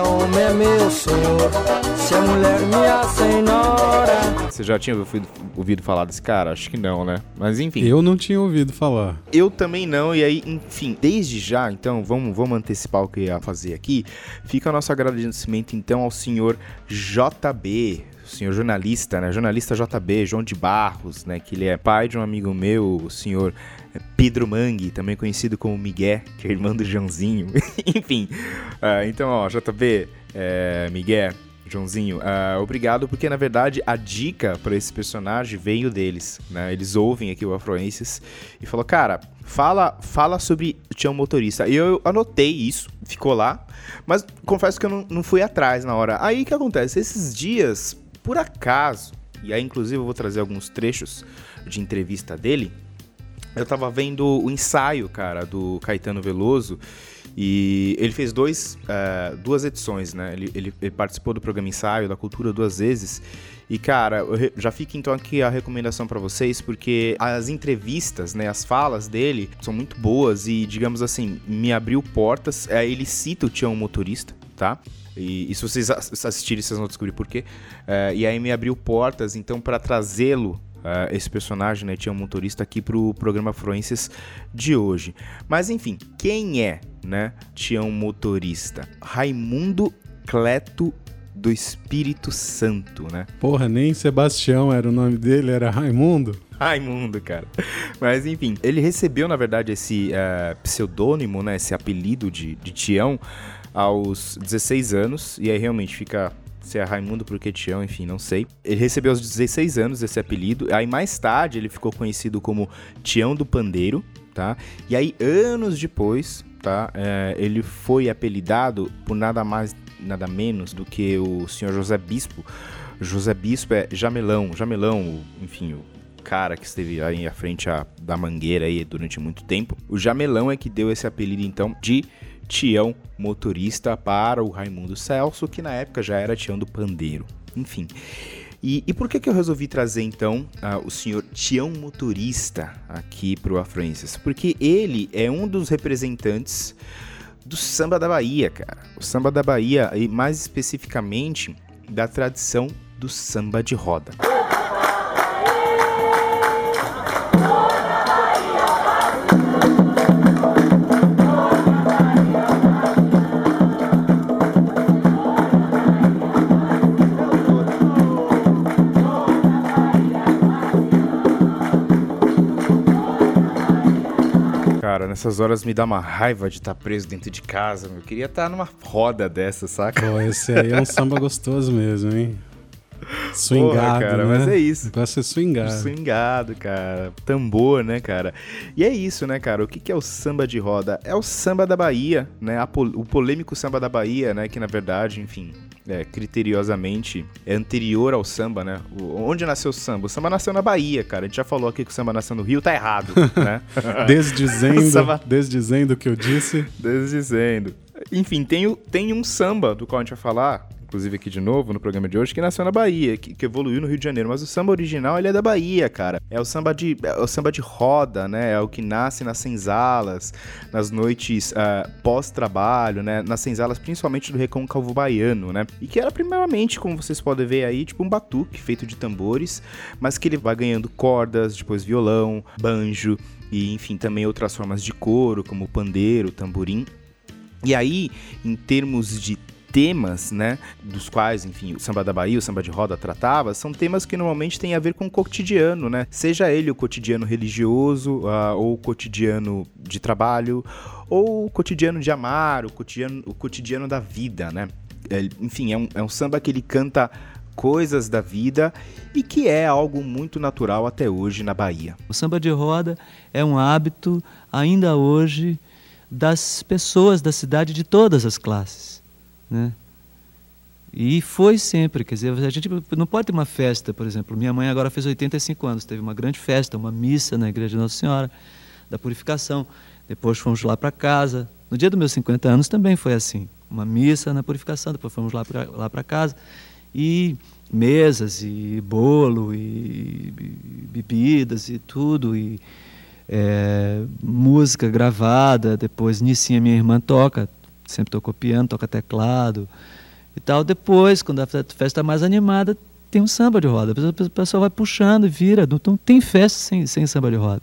É homem é meu senhor, se é mulher minha senhora. Você já tinha ouvido, ouvido falar desse cara? Acho que não, né? Mas enfim. Eu não tinha ouvido falar. Eu também não, e aí, enfim, desde já, então, vamos, vamos antecipar o que eu ia fazer aqui. Fica nosso agradecimento, então, ao senhor JB, o senhor jornalista, né? Jornalista JB, João de Barros, né? Que ele é pai de um amigo meu, o senhor Pedro Mangue, também conhecido como Miguel, que é irmão do Joãozinho. enfim, ah, então, ó, JB, é, Miguel, Joãozinho, ah, obrigado, porque na verdade a dica pra esse personagem veio deles, né? Eles ouvem aqui o Afroenses e falou, cara, fala, fala sobre Tião Motorista. E eu anotei isso, ficou lá, mas confesso que eu não, não fui atrás na hora. Aí o que acontece? Esses dias, por acaso, e aí inclusive eu vou trazer alguns trechos de entrevista dele, eu tava vendo o ensaio, cara, do Caetano Veloso. E ele fez dois, eh, duas edições, né? Ele, ele- ele participou do programa Ensaio da Cultura duas vezes. E, cara, já fica então aqui a recomendação pra vocês, porque as entrevistas, né, as falas dele são muito boas e, digamos assim, me abriu portas. Eh, ele cita o Tião Motorista, tá? E, e se vocês ass- assistirem, vocês vão descobrir por quê. Eh, e aí me abriu portas, então, pra trazê-lo ah, esse personagem, né, tinha um motorista aqui pro programa Afluências de hoje. Mas enfim, quem é, né, Tião Motorista? Raimundo Cleto do Espírito Santo, né? Porra, nem Sebastião era o nome dele, era Raimundo. Raimundo, cara. Mas enfim, ele recebeu, na verdade, esse eh, pseudônimo, né, esse apelido de, de Tião aos 16 anos, e aí realmente fica se é Raimundo porque Tião, enfim, não sei. Ele recebeu aos 16 anos esse apelido, aí mais tarde ele ficou conhecido como Tião do Pandeiro, tá? E aí anos depois, tá, eh, ele foi apelidado por nada mais nada menos do que o senhor José Bispo. José Bispo é Jamelão, Jamelão, enfim, o cara que esteve aí à frente a- da Mangueira aí durante muito tempo. O Jamelão é que deu esse apelido então de Tião Motorista para o Raimundo Celso, que na época já era Tião do Pandeiro. Enfim. E, e por que, que eu resolvi trazer então ah, o senhor Tião Motorista aqui pro A Francis? Porque ele é um dos representantes do samba da Bahia, cara. O samba da Bahia, e mais especificamente da tradição do samba de roda. Nessas horas me dá uma raiva de estar preso dentro de casa. meu. Eu queria estar numa roda dessa, saca? Pô, esse aí é um samba gostoso mesmo, hein? Swingado, cara, né? mas é isso. O negócio é swingado. Swingado, cara. Tambor, né, cara? E é isso, né, cara? O que, que é o samba de roda? É o samba da Bahia, né? O polêmico samba da Bahia, né? Que na verdade, enfim, é, criteriosamente é anterior ao samba, né? O- onde nasceu o samba? O samba nasceu na Bahia, cara. A gente já falou aqui que o samba nasceu no Rio, tá errado, né? Desdizendo, Samba- desdizendo o que eu disse. Desdizendo. Enfim, tem, tem um samba do qual a gente vai falar, inclusive aqui de novo no programa de hoje, que nasceu na Bahia, que, que evoluiu no Rio de Janeiro. Mas o samba original, ele é da Bahia, cara. É o samba de, é o samba de roda, né? É o que nasce nas senzalas, nas noites ah, pós-trabalho, né? Nas senzalas, principalmente do recôncavo baiano, né? E que era primeiramente, como vocês podem ver aí, tipo um batuque feito de tambores, mas que ele vai ganhando cordas, depois violão, banjo e, enfim, também outras formas de couro, como pandeiro, tamborim. E aí, em termos de temas, né, dos quais, enfim, o samba da Bahia, o samba de roda tratava, são temas que normalmente têm a ver com o cotidiano, né? Seja ele o cotidiano religioso, ah, ou o cotidiano de trabalho, ou o cotidiano de amar, o cotidiano, o cotidiano da vida, né? É, enfim, é um, é um samba que ele canta coisas da vida e que é algo muito natural até hoje na Bahia. O samba de roda é um hábito, ainda hoje, das pessoas da cidade de todas as classes. Né? E foi sempre, quer dizer, a gente não pode ter uma festa, por exemplo. Minha mãe agora fez 85 anos, teve uma grande festa, uma missa na igreja de Nossa Senhora da Purificação. Depois fomos lá para casa. No dia dos meus 50 anos também foi assim, uma missa na Purificação. Depois fomos lá para lá para casa e mesas e bolo e, bebidas e tudo e é, música gravada. Depois Nissinha, minha irmã, toca, sempre tocou piano, toca teclado e tal. Depois, quando a fe- festa está mais animada, tem um samba de roda. O pessoal vai puxando e vira. Não tem festa sem, sem samba de roda.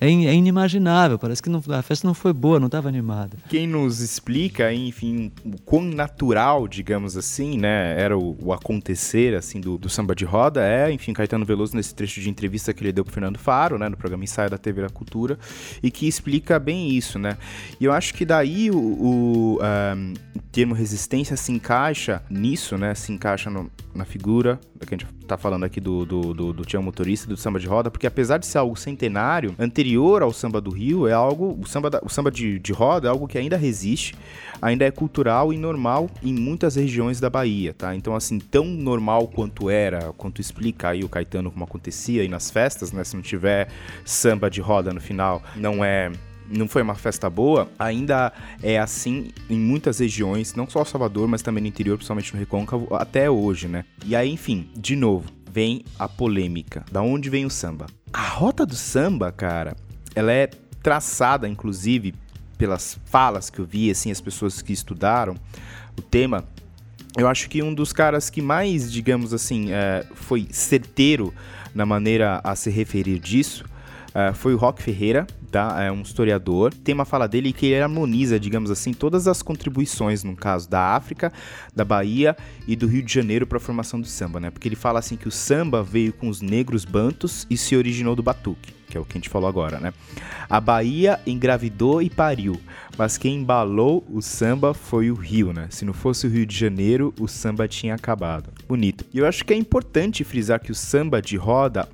É, in- é inimaginável. Parece que não- a festa não foi boa, não estava animada. Quem nos explica, enfim, o quão natural, digamos assim, né, era o, o acontecer, assim, do, do samba de roda é, enfim, Caetano Veloso nesse trecho de entrevista que ele deu pro Fernando Faro, né, no programa Ensaio da TV da Cultura, e que explica bem isso, né. E eu acho que daí o, o ahm, termo resistência se encaixa nisso, né, se encaixa no- na figura, que a gente tá falando aqui do, do, do, do Tião Motorista, do samba de roda, porque apesar de ser algo centenário, anterior ao samba do Rio, é algo, o samba, da- o samba de, de roda é algo que ainda resiste, ainda é cultural e normal em muitas regiões da Bahia, tá? Então, assim, tão normal quanto era, quanto explica aí o Caetano como acontecia aí nas festas, né? Se não tiver samba de roda no final, não é não foi uma festa boa, ainda é assim em muitas regiões, não só Salvador, mas também no interior, principalmente no Recôncavo, até hoje, né? E aí, enfim, de novo, vem a polêmica. Da onde vem o samba? A rota do samba, cara, ela é traçada, inclusive, pelas falas que eu vi, assim, as pessoas que estudaram o tema. Eu acho que um dos caras que mais, digamos assim, é, foi certeiro na maneira a se referir disso é, foi o Rock Ferreira, tá? É um historiador. Tem uma fala dele que ele harmoniza, digamos assim, todas as contribuições, no caso da África, da Bahia e do Rio de Janeiro para a formação do samba, né? Porque ele fala assim que o samba veio com os negros bantos e se originou do batuque, que é o que a gente falou agora, né? A Bahia engravidou e pariu, mas quem embalou o samba foi o Rio, né? Se não fosse o Rio de Janeiro, o samba tinha acabado. Bonito. E eu acho que é importante frisar que o samba de roda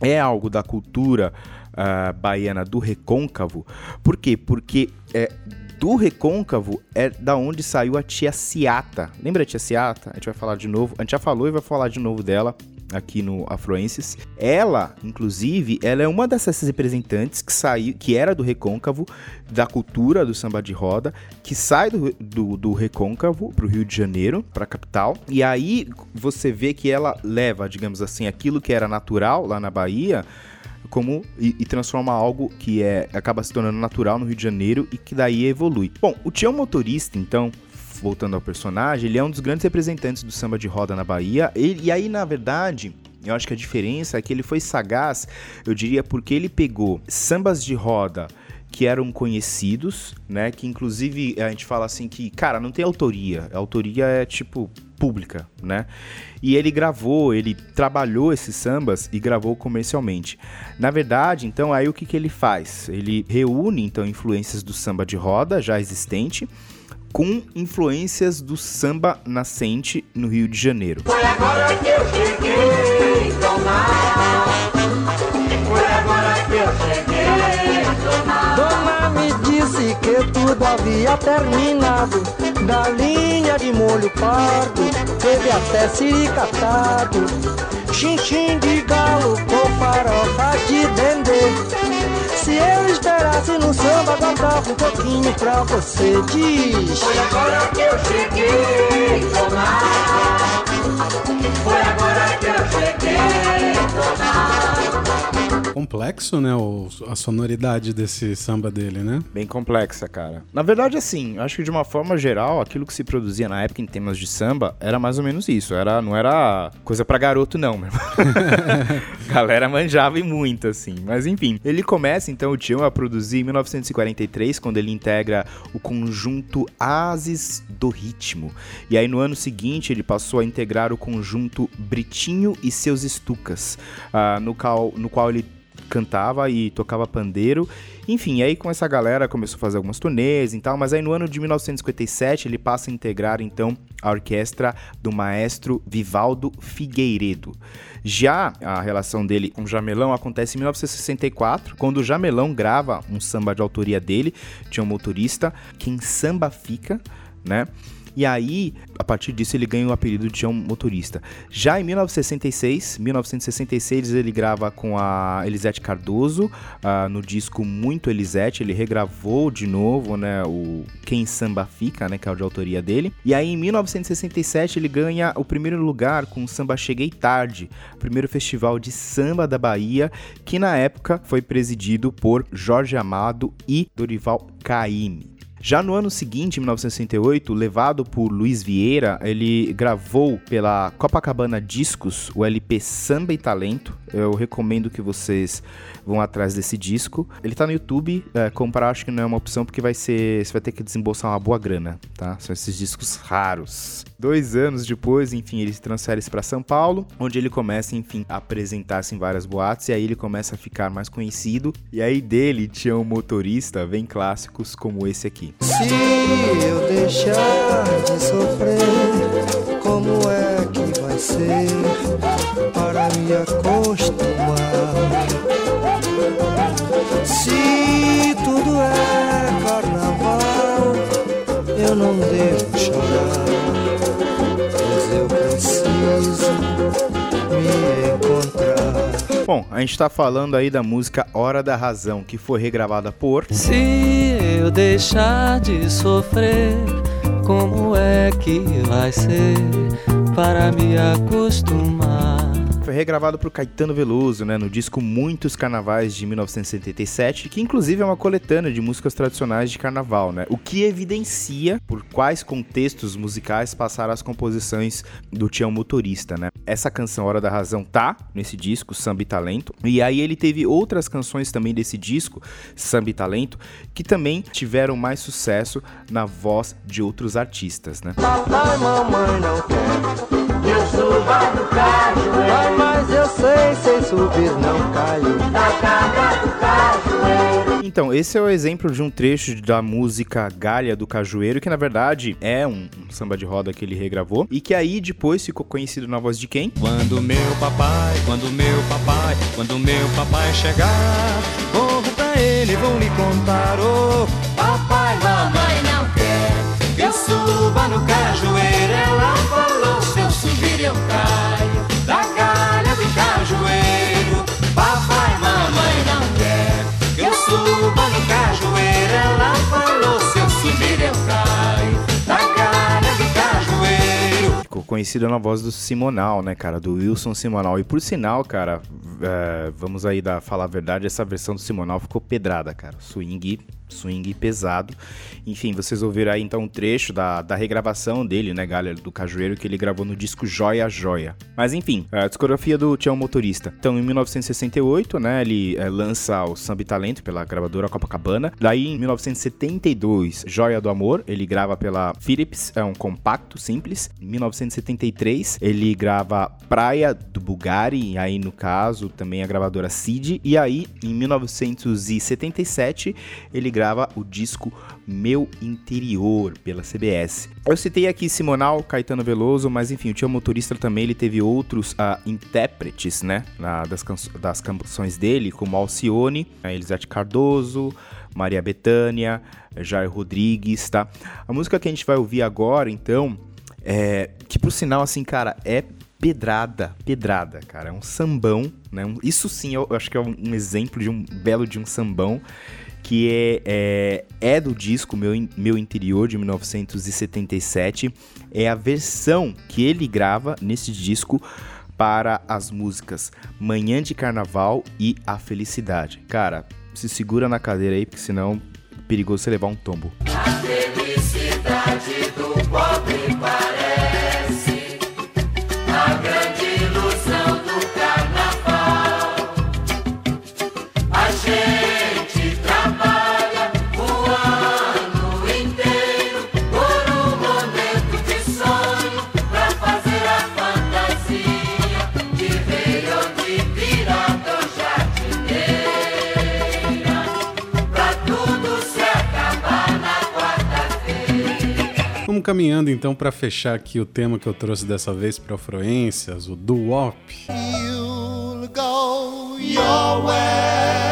é algo da cultura ah, baiana do recôncavo. Por quê? Porque é, do Recôncavo é da onde saiu a tia Ciata. Lembra a tia Ciata? A gente vai falar de novo. A gente já falou e vai falar de novo dela aqui no Afluências. Ela, inclusive, ela é uma dessas representantes que saiu, que era do Recôncavo, da cultura do samba de roda, que sai do, do, do Recôncavo pro Rio de Janeiro, pra capital. E aí você vê que ela leva, digamos assim, aquilo que era natural lá na Bahia, como e, e transforma algo que é acaba se tornando natural no Rio de Janeiro e que daí evolui. Bom, o Tião Motorista, então, voltando ao personagem, ele é um dos grandes representantes do samba de roda na Bahia. Ele- e aí, na verdade, eu acho que a diferença é que ele foi sagaz, eu diria, porque ele pegou sambas de roda que eram conhecidos, né? Que inclusive a gente fala assim que, cara, não tem autoria. A autoria é tipo pública, né? E ele gravou, ele trabalhou esses sambas e gravou comercialmente. Na verdade, então, aí o que, que ele faz? Ele reúne, então, influências do samba de roda já existente com influências do samba nascente no Rio de Janeiro. Foi agora que eu cheguei, Dona. Foi agora que eu cheguei, Dona. Dona me disse que tudo havia terminado. Da linha de molho pardo, teve até siricatado. Chinchim de galo com farofa de dendê. Se eu esperasse no samba, guardava um pouquinho pra você. Diz. Foi agora que eu cheguei, Dona. Foi agora que eu cheguei, Dona. Complexo, né? o- a sonoridade desse samba dele, né? Bem complexa, cara. Na verdade, assim, acho que de uma forma geral, aquilo que se produzia na época em temas de samba era mais ou menos isso. Era, não era coisa pra garoto, não, meu. Galera manjava e muito, assim. Mas enfim, ele começa então o Tião a produzir em 1943, quando ele integra o conjunto Ases do Ritmo. E aí no ano seguinte ele passou a integrar o conjunto Britinho e seus Estucas, ah, no, qual, no qual ele cantava e tocava pandeiro. Enfim, aí com essa galera começou a fazer algumas turnês e tal, mas aí no ano de 1957 ele passa a integrar então a orquestra do maestro Vivaldo Figueiredo. Já a relação dele com Jamelão acontece em 1964, quando o Jamelão grava um samba de autoria dele, tinha um motorista, Quem Samba Fica, né? E aí, a partir disso, ele ganha o apelido de Tião Motorista. Já em 1966, 1966 ele grava com a Elisete Cardoso, ah, no disco Muito Elisete, ele regravou de novo, né, o Quem Samba Fica, né, que é o de autoria dele. E aí, em 1967, ele ganha o primeiro lugar com o Samba Cheguei Tarde, primeiro festival de samba da Bahia, que na época foi presidido por Jorge Amado e Dorival Caymmi. Já no ano seguinte, em 1968, levado por Luiz Vieira, ele gravou pela Copacabana Discos o LP Samba e Talento. Eu recomendo que vocês vão atrás desse disco. Ele tá no YouTube, é, comprar acho que não é uma opção porque vai ser, você vai ter que desembolsar uma boa grana, tá? São esses discos raros. Dois anos depois, enfim, ele se transfere para São Paulo, onde ele começa, enfim, a apresentar-se em várias boates e aí ele começa a ficar mais conhecido. E aí dele tinha um motorista, vem clássicos como esse aqui. Se eu deixar de sofrer, como é que vai ser para me acostumar? Se tudo é carnaval, eu não devo Bom, a gente tá falando aí da música Hora da Razão, que foi regravada por Se eu deixar de sofrer, como é que vai ser para me acostumar? Foi regravado por Caetano Veloso, né, no disco Muitos Carnavais de 1977, que inclusive é uma coletânea de músicas tradicionais de carnaval, né? O que evidencia por quais contextos musicais passaram as composições do Tião Motorista, né? Essa canção Hora da Razão tá nesse disco, Samba e Talento. E aí ele teve outras canções também desse disco, Samba e Talento, que também tiveram mais sucesso na voz de outros artistas, né? Papai, mamãe não quer. Eu suba do cajueiro, mas eu sei, sem subir não caio. da casa do cajueiro. Então, esse é o exemplo de um trecho da música Galha do Cajueiro, que na verdade é um, um samba de roda que ele regravou, e que aí depois ficou conhecido na voz de quem? Quando meu papai, quando meu papai, quando meu papai chegar, corro pra ele, vou lhe contar, oh, Papai, mamãe, suba no cajueiro. Conhecido na voz do Simonal, né, cara? Do Wilson Simonal. E por sinal, cara, é, vamos aí dar, falar a verdade, essa versão do Simonal ficou pedrada, cara. Swing, swing pesado. Enfim, vocês ouviram aí então um trecho da, da regravação dele, né, galera, do Cajueiro, que ele gravou no disco Joia Joia. Mas enfim, a discografia do Tião Motorista. Então, em 1968, né, ele é, lança o Samba e Talento pela gravadora Copacabana. Daí, em 1972, Joia do Amor, ele grava pela Philips, é um compacto simples. Em 1973, ele grava Praia do Bugari, e aí no caso também a gravadora Cid. E aí, em 1977, ele grava o disco Meu Interior pela CBS. Eu citei aqui Simonal, Caetano Veloso, mas enfim, o Tio Motorista também ele teve outros ah, intérpretes, né, na- das, canço- das canções dele, como Alcione, a Elisete Cardoso, Maria Bethânia, Jair Rodrigues, tá? A música que a gente vai ouvir agora, então, é que por sinal, assim, cara, é pedrada, pedrada, cara. É um sambão, né? Um- isso sim, eu, eu acho que é um, um exemplo de um belo de um sambão que é, é, é do disco Meu, Meu Interior de 1977. É a versão que ele grava nesse disco para as músicas Manhã de Carnaval e A Felicidade. Cara, se segura na cadeira aí, porque senão é perigoso você levar um tombo. A felicidade do pobre parece caminhando então para fechar aqui o tema que eu trouxe dessa vez para Afluências, o doo-wop. You'll go your way,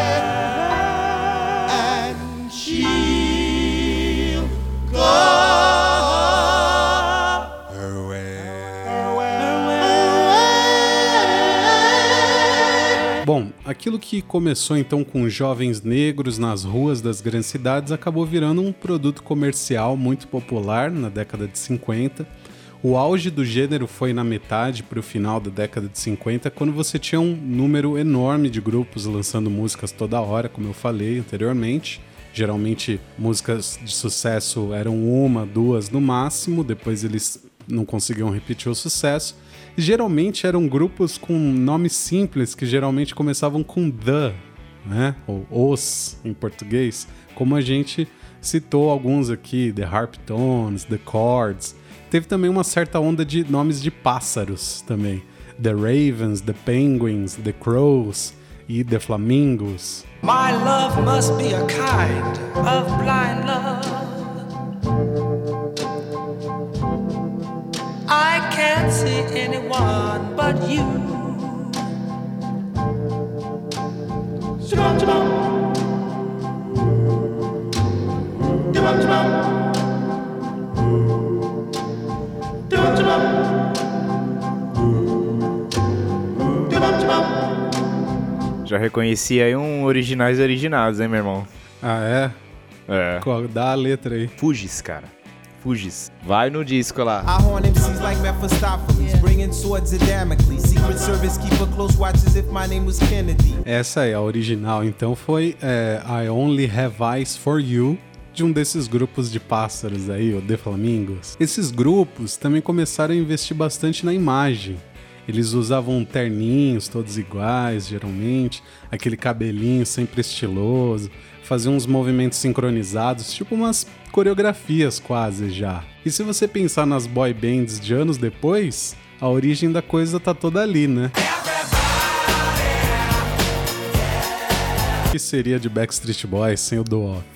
aquilo que começou então com jovens negros nas ruas das grandes cidades acabou virando um produto comercial muito popular na década de 50. O auge do gênero foi na metade para o final da década de 50, quando você tinha um número enorme de grupos lançando músicas toda hora, como eu falei anteriormente. Geralmente músicas de sucesso eram uma, duas no máximo, depois eles não conseguiam repetir o sucesso. Geralmente eram grupos com nomes simples que geralmente começavam com the, né? Ou os em português, como a gente citou alguns aqui, The Harptones, The Chords. Teve também uma certa onda de nomes de pássaros também. The Ravens, The Penguins, The Crows e The Flamingos. My love must be a kind of blind love. Can't see anyone but you. Shabam, shabam. Shabam, shabam. Shabam, shabam. Shabam, shabam. Já reconheci aí um originais originados, hein, meu irmão? Ah, é? É. Qual- Dá a letra aí. Fugis, cara. Fugis. Vai no disco lá. I horn MCs like Mephistopheles, bringing swords Damocles. Secret Service keep a close watch as if my name was Kennedy. Essa é a original, então foi é, I Only Have Eyes For You, de um desses grupos de pássaros aí, o The Flamingos. Esses grupos também começaram a investir bastante na imagem. Eles usavam terninhos todos iguais, geralmente, aquele cabelinho sempre estiloso, faziam uns movimentos sincronizados, tipo umas coreografias quase já. E se você pensar nas boy bands de anos depois, a origem da coisa tá toda ali, né? O que seria de Backstreet Boys sem o Do-Wop?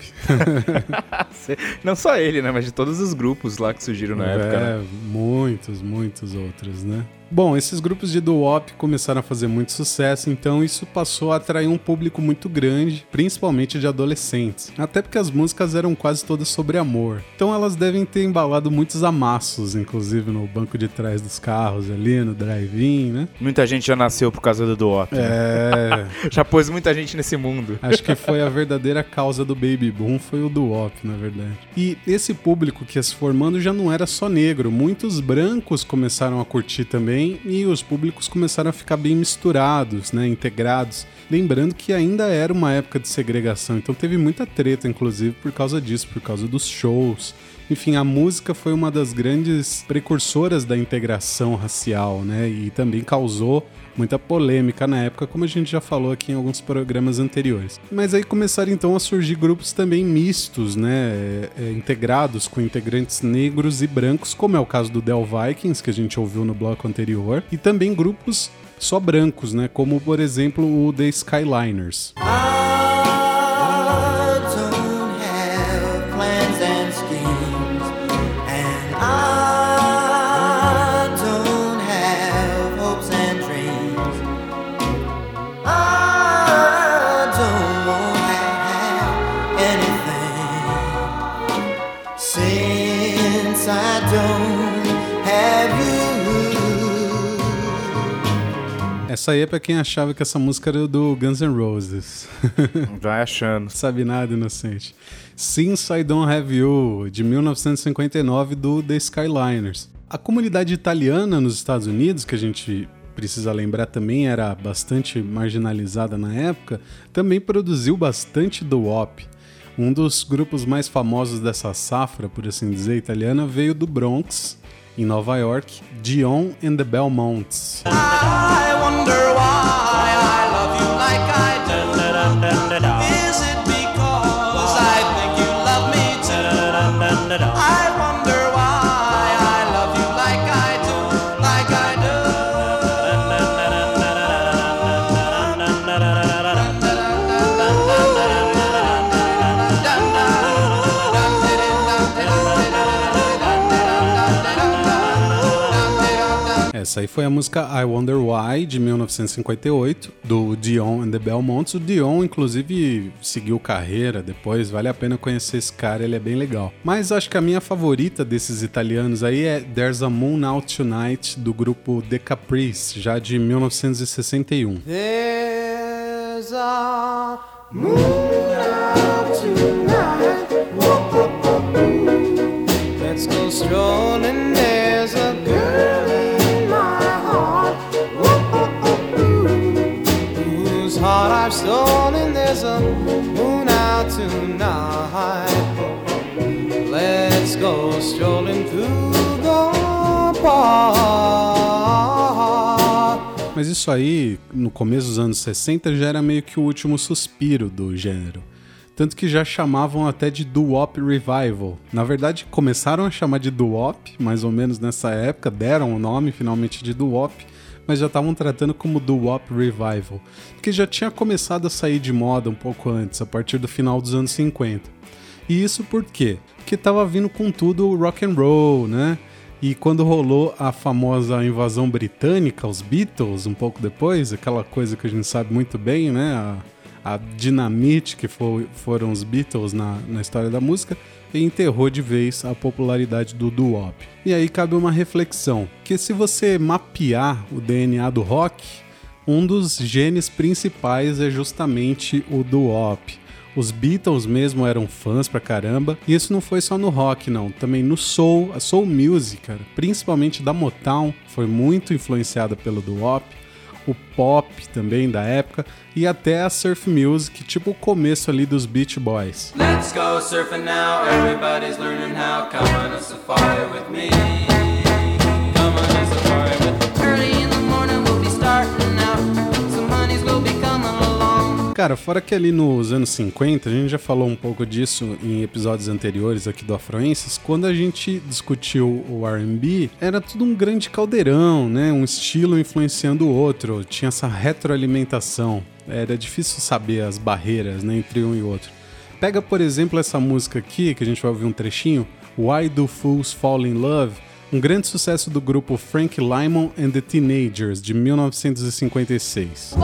Não só ele, né? Mas de todos os grupos lá que surgiram na é, época, né? muitos, muitos outros, né? Bom, esses grupos de doo-wop começaram a fazer muito sucesso, então isso passou a atrair um público muito grande, principalmente de adolescentes. Até porque as músicas eram quase todas sobre amor. Então elas devem ter embalado muitos amassos, inclusive no banco de trás dos carros ali, no drive-in, né? Muita gente já nasceu por causa do Duop. É. já pôs muita gente nesse mundo. Acho que foi a verdadeira causa do baby boom, foi o doo-wop, na verdade. E esse público que ia se formando já não era só negro, muitos brancos começaram a curtir também e os públicos começaram a ficar bem misturados, né, integrados. Lembrando que ainda era uma época de segregação, então teve muita treta, inclusive, por causa disso, por causa dos shows. Enfim, a música foi uma das grandes precursoras da integração racial, né? E também causou muita polêmica na época, como a gente já falou aqui em alguns programas anteriores. Mas aí começaram então a surgir grupos também mistos, né? É, é, integrados com integrantes negros e brancos, como é o caso do Del Vikings, que a gente ouviu no bloco anterior, e também grupos só brancos, né? Como por exemplo o The Skyliners. I Essa aí é pra quem achava que essa música era do Guns N' Roses. Vai achando. Sabe nada, inocente. Since I Don't Have You, de 1959, do The Skyliners. A comunidade italiana nos Estados Unidos, que a gente precisa lembrar também era bastante marginalizada na época, também produziu bastante doo-wop. Um dos grupos mais famosos dessa safra, por assim dizer, italiana, veio do Bronx, em Nova York, Dion and the Belmonts. I wonder why I love you like I do. Is it Essa aí foi a música I Wonder Why, de 1958, do Dion and the Belmonts. O Dion, inclusive, seguiu carreira depois, vale a pena conhecer esse cara, ele é bem legal. Mas acho que a minha favorita desses italianos aí é There's a Moon Out Tonight, do grupo The Caprice, já de 1961. There's a moon out tonight. Strolling through the park. Mas isso aí, no começo dos anos 60, já era meio que o último suspiro do gênero. Tanto que já chamavam até de doo-wop revival. Na verdade, começaram a chamar de doo-wop, mais ou menos nessa época, deram o nome finalmente de doo-wop, mas já estavam tratando como doo-wop revival, porque já tinha começado a sair de moda um pouco antes, a partir do final dos anos 50. E isso por quê? Porque tava vindo com tudo o rock and roll, né? E quando rolou a famosa invasão britânica, os Beatles, um pouco depois, aquela coisa que a gente sabe muito bem, né? A, a dinamite que foram os Beatles na, na história da música, e enterrou de vez a popularidade do doo-wop. E aí cabe uma reflexão, que se você mapear o DNA do rock, um dos genes principais é justamente o doo-wop. Os Beatles mesmo eram fãs pra caramba, e isso não foi só no rock, não. Também no soul, a soul music, cara, principalmente da Motown, foi muito influenciada pelo doo-wop. O pop também da época, e até a surf music, tipo o começo ali dos Beach Boys. Let's go surfing now. Everybody's learning how. Come on a safari with me. Cara, fora que ali nos anos 50, a gente já falou um pouco disso em episódios anteriores aqui do Afroenses, quando a gente discutiu o R&B, era tudo um grande caldeirão, né? Um estilo influenciando o outro, tinha essa retroalimentação. Era difícil saber as barreiras né, entre um e outro. Pega, por exemplo, essa música aqui, que a gente vai ouvir um trechinho, Why Do Fools Fall in Love, um grande sucesso do grupo Frank Lymon and the Teenagers, de 1956.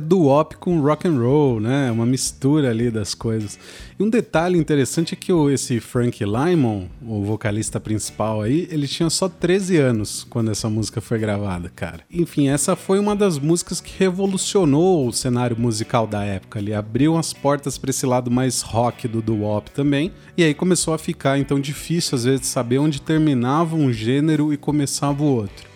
É doo-wop com rock and roll, né? Uma mistura ali das coisas. E um detalhe interessante é que esse Frank Lymon, o vocalista principal aí, ele tinha só 13 anos quando essa música foi gravada, cara. Enfim, essa foi uma das músicas que revolucionou o cenário musical da época. Ele abriu as portas para esse lado mais rock do doo-wop também. E aí começou a ficar então difícil às vezes saber onde terminava um gênero e começava o outro.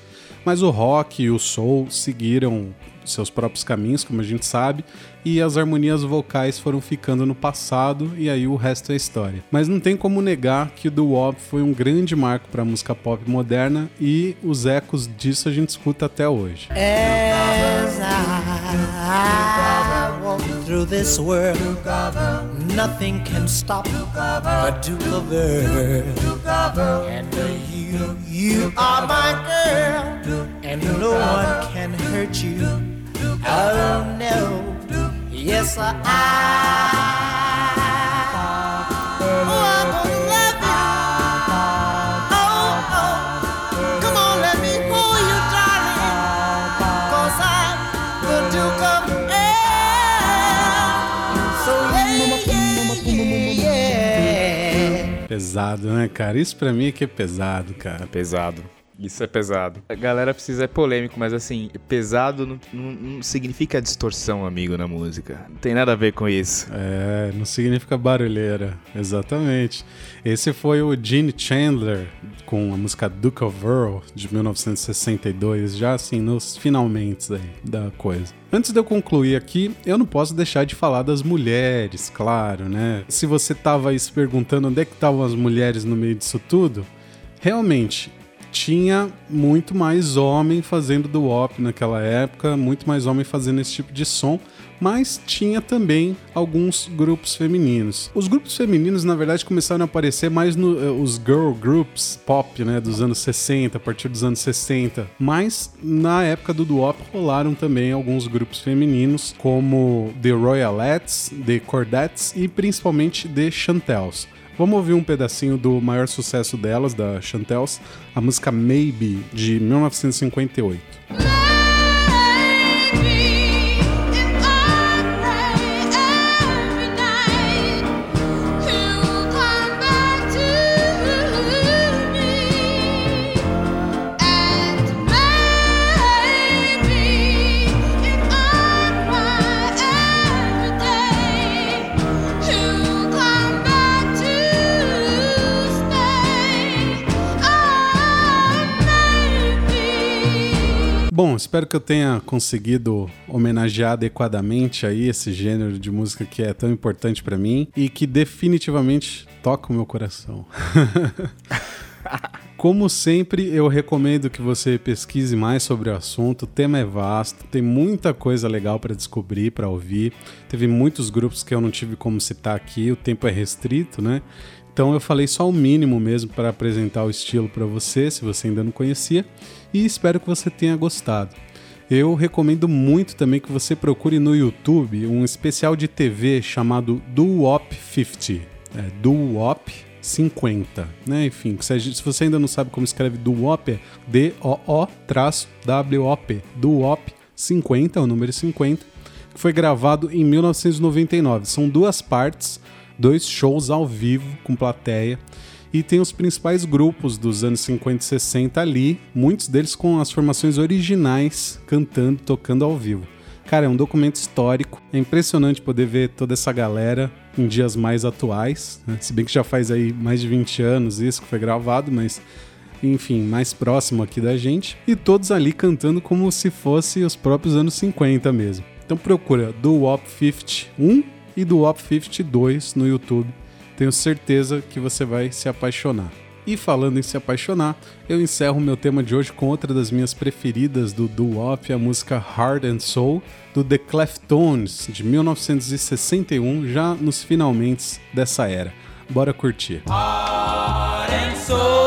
Mas o rock e o soul seguiram seus próprios caminhos, como a gente sabe, e as harmonias vocais foram ficando no passado e aí o resto é história. Mas não tem como negar que o doo-wop foi um grande marco para a música pop moderna e os ecos disso a gente escuta até hoje. As I walk through this world, nothing can stop you are my girl, and no one can hurt you. Oh no, yes I. Oh, I'm gonna love you. Oh, oh. Come on, let me hold you, darling. Cause I'm the Duke of Earl. So yeah, yeah, yeah. Pesado, né, cara? Isso pra mim é que é pesado, cara. Pesado. Isso é pesado. A galera precisa é polêmico, mas assim, pesado não, não- não significa distorção, amigo, na música. Não tem nada a ver com isso. É, não significa barulheira. Exatamente. Esse foi o Gene Chandler com a música Duke of Earl de 1962, já assim nos finalmente aí da coisa. Antes de eu concluir aqui, eu não posso deixar de falar das mulheres, claro, né? Se você tava aí se perguntando onde é que estavam as mulheres no meio disso tudo, realmente tinha muito mais homem fazendo do wop naquela época, muito mais homem fazendo esse tipo de som, mas tinha também alguns grupos femininos. Os grupos femininos, na verdade, começaram a aparecer mais nos girl groups pop, né, dos anos 60, a partir dos anos 60, mas na época do doo-wop rolaram também alguns grupos femininos, como The Royalettes, The Cordettes e principalmente The Chantels. Vamos ouvir um pedacinho do maior sucesso delas, da Chantels, a música Maybe, de 1958. Bom, espero que eu tenha conseguido homenagear adequadamente aí esse gênero de música que é tão importante pra mim e que definitivamente toca o meu coração. Como sempre, eu recomendo que você pesquise mais sobre o assunto. O tema é vasto, tem muita coisa legal para descobrir, para ouvir. Teve muitos grupos que eu não tive como citar aqui, o tempo é restrito, né? Então eu falei só o mínimo mesmo para apresentar o estilo para você, se você ainda não conhecia, e espero que você tenha gostado. Eu recomendo muito também que você procure no YouTube um especial de TV chamado Do Wop 50. É, Do Wop 50, né? Enfim, se, você ainda não sabe como escreve Do Wop, é D-O-O-W-O-P. Do Wop 50, o número 50, que foi gravado em 1999. São duas partes, dois shows ao vivo com plateia. E tem os principais grupos dos anos 50 e 60 ali, muitos deles com as formações originais cantando, tocando ao vivo. Cara, é um documento histórico. É impressionante poder ver toda essa galera em dias mais atuais. né? Se bem que já faz aí mais de 20 anos isso que foi gravado, mas enfim, mais próximo aqui da gente. E todos ali cantando como se fosse os próprios anos 50 mesmo. Então procura do WAP 51 e do WAP 52 no YouTube. Tenho certeza que você vai se apaixonar. E falando em se apaixonar, eu encerro meu tema de hoje com outra das minhas preferidas do doo-wop, a música Heart and Soul, do The Cleftones, de 1961, já nos finalmente dessa era. Bora curtir. heart and soul.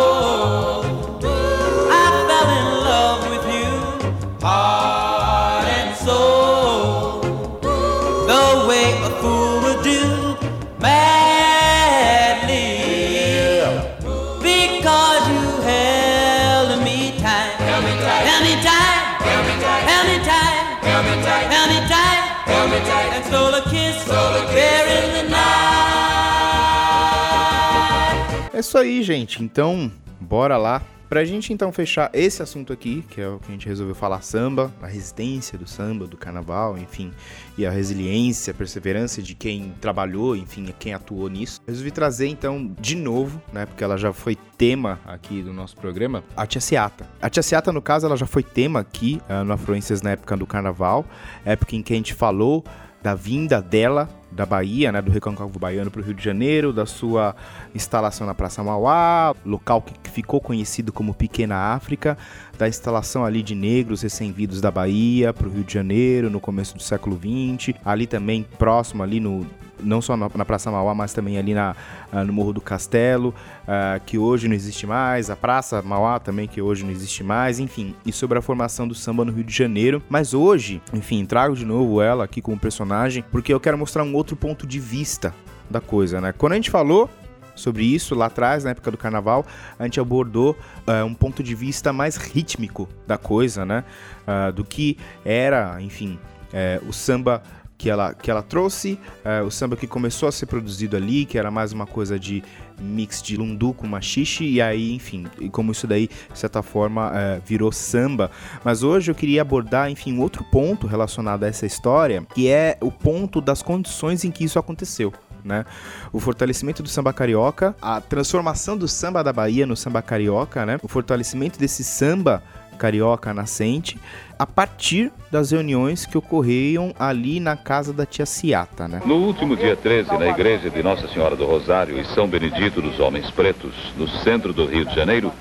Isso aí, gente. Então, bora lá. Pra gente então fechar esse assunto aqui, que é o que a gente resolveu falar samba, a resistência do samba, do carnaval, enfim, e a resiliência, a perseverança de quem trabalhou, enfim, quem atuou nisso. Resolvi trazer então de novo, né, porque ela já foi tema aqui do nosso programa, a Tia Seata. A Tia Seata, no caso, ela já foi tema aqui ah, no Afluências na época do carnaval, época em que a gente falou da vinda dela da Bahia, né, do Recôncavo Baiano para o Rio de Janeiro, da sua instalação na Praça Mauá, local que ficou conhecido como Pequena África, da instalação ali de negros recém-vindos da Bahia para o Rio de Janeiro no começo do século XX, ali também próximo ali no não só na, Praça Mauá, mas também ali na, ah, no Morro do Castelo, ah, que hoje não existe mais, a Praça Mauá também, que hoje não existe mais, enfim, e sobre a formação do samba no Rio de Janeiro. Mas hoje, enfim, trago de novo ela aqui como personagem, porque eu quero mostrar um outro ponto de vista da coisa, né? Quando a gente falou sobre isso lá atrás, na época do carnaval, a gente abordou ah, um ponto de vista mais rítmico da coisa, né? Ah, do que era, enfim, eh, o samba que ela, que ela trouxe, eh, o samba que começou a ser produzido ali, que era mais uma coisa de mix de lundu com machixe, e aí, enfim, e como isso daí, de certa forma, eh, virou samba. Mas hoje eu queria abordar, enfim, outro ponto relacionado a essa história, que é o ponto das condições em que isso aconteceu. Né? O fortalecimento do samba carioca, a transformação do samba da Bahia no samba carioca, né? O fortalecimento desse samba carioca nascente a partir das reuniões que ocorriam ali na casa da tia Ciata, né? No último dia 13, na igreja de Nossa Senhora do Rosário e São Benedito dos Homens Pretos, no centro do Rio de Janeiro,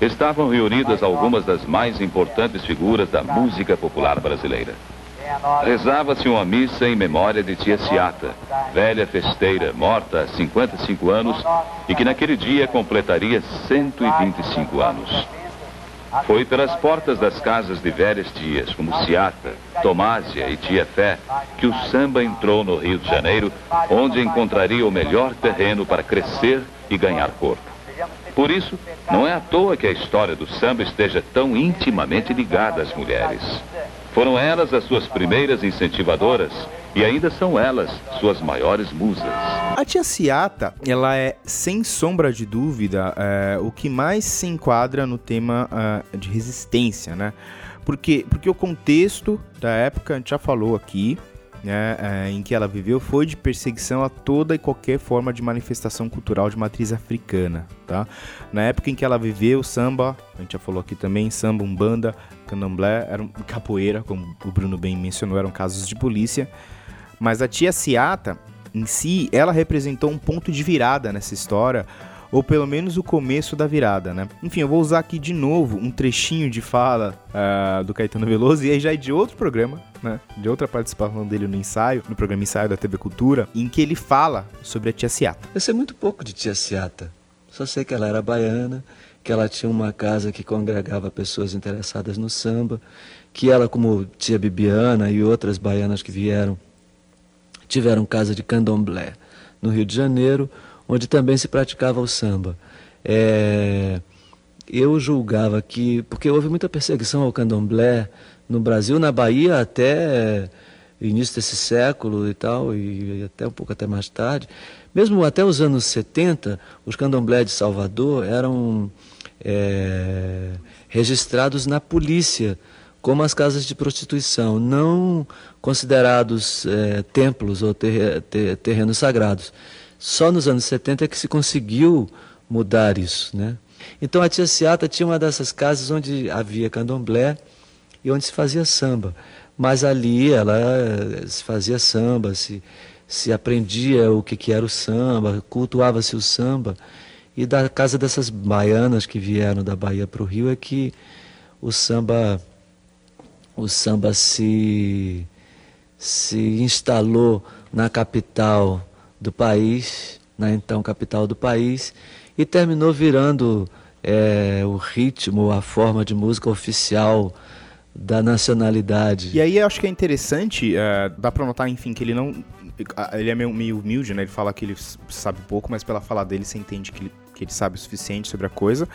estavam reunidas algumas das mais importantes figuras da música popular brasileira. Rezava-se uma missa em memória de tia Ciata, velha festeira, morta há 55 anos e que naquele dia completaria 125 anos. Foi pelas portas das casas de velhas tias, como Ciata, Tomásia e Tia Fé, que o samba entrou no Rio de Janeiro, onde encontraria o melhor terreno para crescer e ganhar corpo. Por isso, não é à toa que a história do samba esteja tão intimamente ligada às mulheres. Foram elas as suas primeiras incentivadoras e ainda são elas suas maiores musas. A tia Ciata, ela é, sem sombra de dúvida, é, o que mais se enquadra no tema ah, de resistência, né? Porque, porque o contexto da época, a gente já falou aqui, né, é, em que ela viveu foi de perseguição a toda e qualquer forma de manifestação cultural de matriz africana, tá? Na época em que ela viveu, samba, a gente já falou aqui também, samba, umbanda, candomblé, era um, capoeira, como o Bruno bem mencionou, eram casos de polícia. Mas a tia Ciata, em si, ela representou um ponto de virada nessa história, ou pelo menos o começo da virada, né? Enfim, eu vou usar aqui de novo um trechinho de fala ah, do Caetano Veloso, e aí já é de outro programa, né? De outra participação dele no ensaio, no programa Ensaio da TV Cultura, em que ele fala sobre a tia Ciata. Eu sei muito pouco de tia Ciata. Só sei que ela era baiana, que ela tinha uma casa que congregava pessoas interessadas no samba, que ela, como tia Bibiana e outras baianas que vieram, tiveram casa de candomblé no Rio de Janeiro, onde também se praticava o samba. É, eu julgava que, porque houve muita perseguição ao candomblé no Brasil, na Bahia até início desse século e tal, e até um pouco até mais tarde. Mesmo até os anos 70, os candomblé de Salvador eram é, registrados na polícia como as casas de prostituição, não considerados é, templos ou ter, ter, terrenos sagrados. Só nos anos 70 é que se conseguiu mudar isso. Né? Então a tia Ciata tinha uma dessas casas onde havia candomblé e onde se fazia samba. Mas ali ela eh, se fazia samba, se, se aprendia o que, que era o samba, cultuava-se o samba. E da casa dessas baianas que vieram da Bahia para o Rio é que o samba o samba se se instalou na capital do país, na então capital do país, e terminou virando é, o ritmo, a forma de música oficial da nacionalidade. E aí eu acho que é interessante, é, dá pra notar, enfim, que ele não. Ele é meio, meio humilde, né? Ele fala que ele sabe pouco, mas pela fala dele você entende que ele, que ele sabe o suficiente sobre a coisa.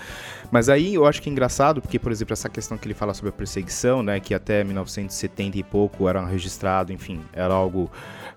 Mas aí eu acho que é engraçado, porque, por exemplo, essa questão que ele fala sobre a perseguição, né? Que até 1970 e pouco era registrado, enfim, era algo.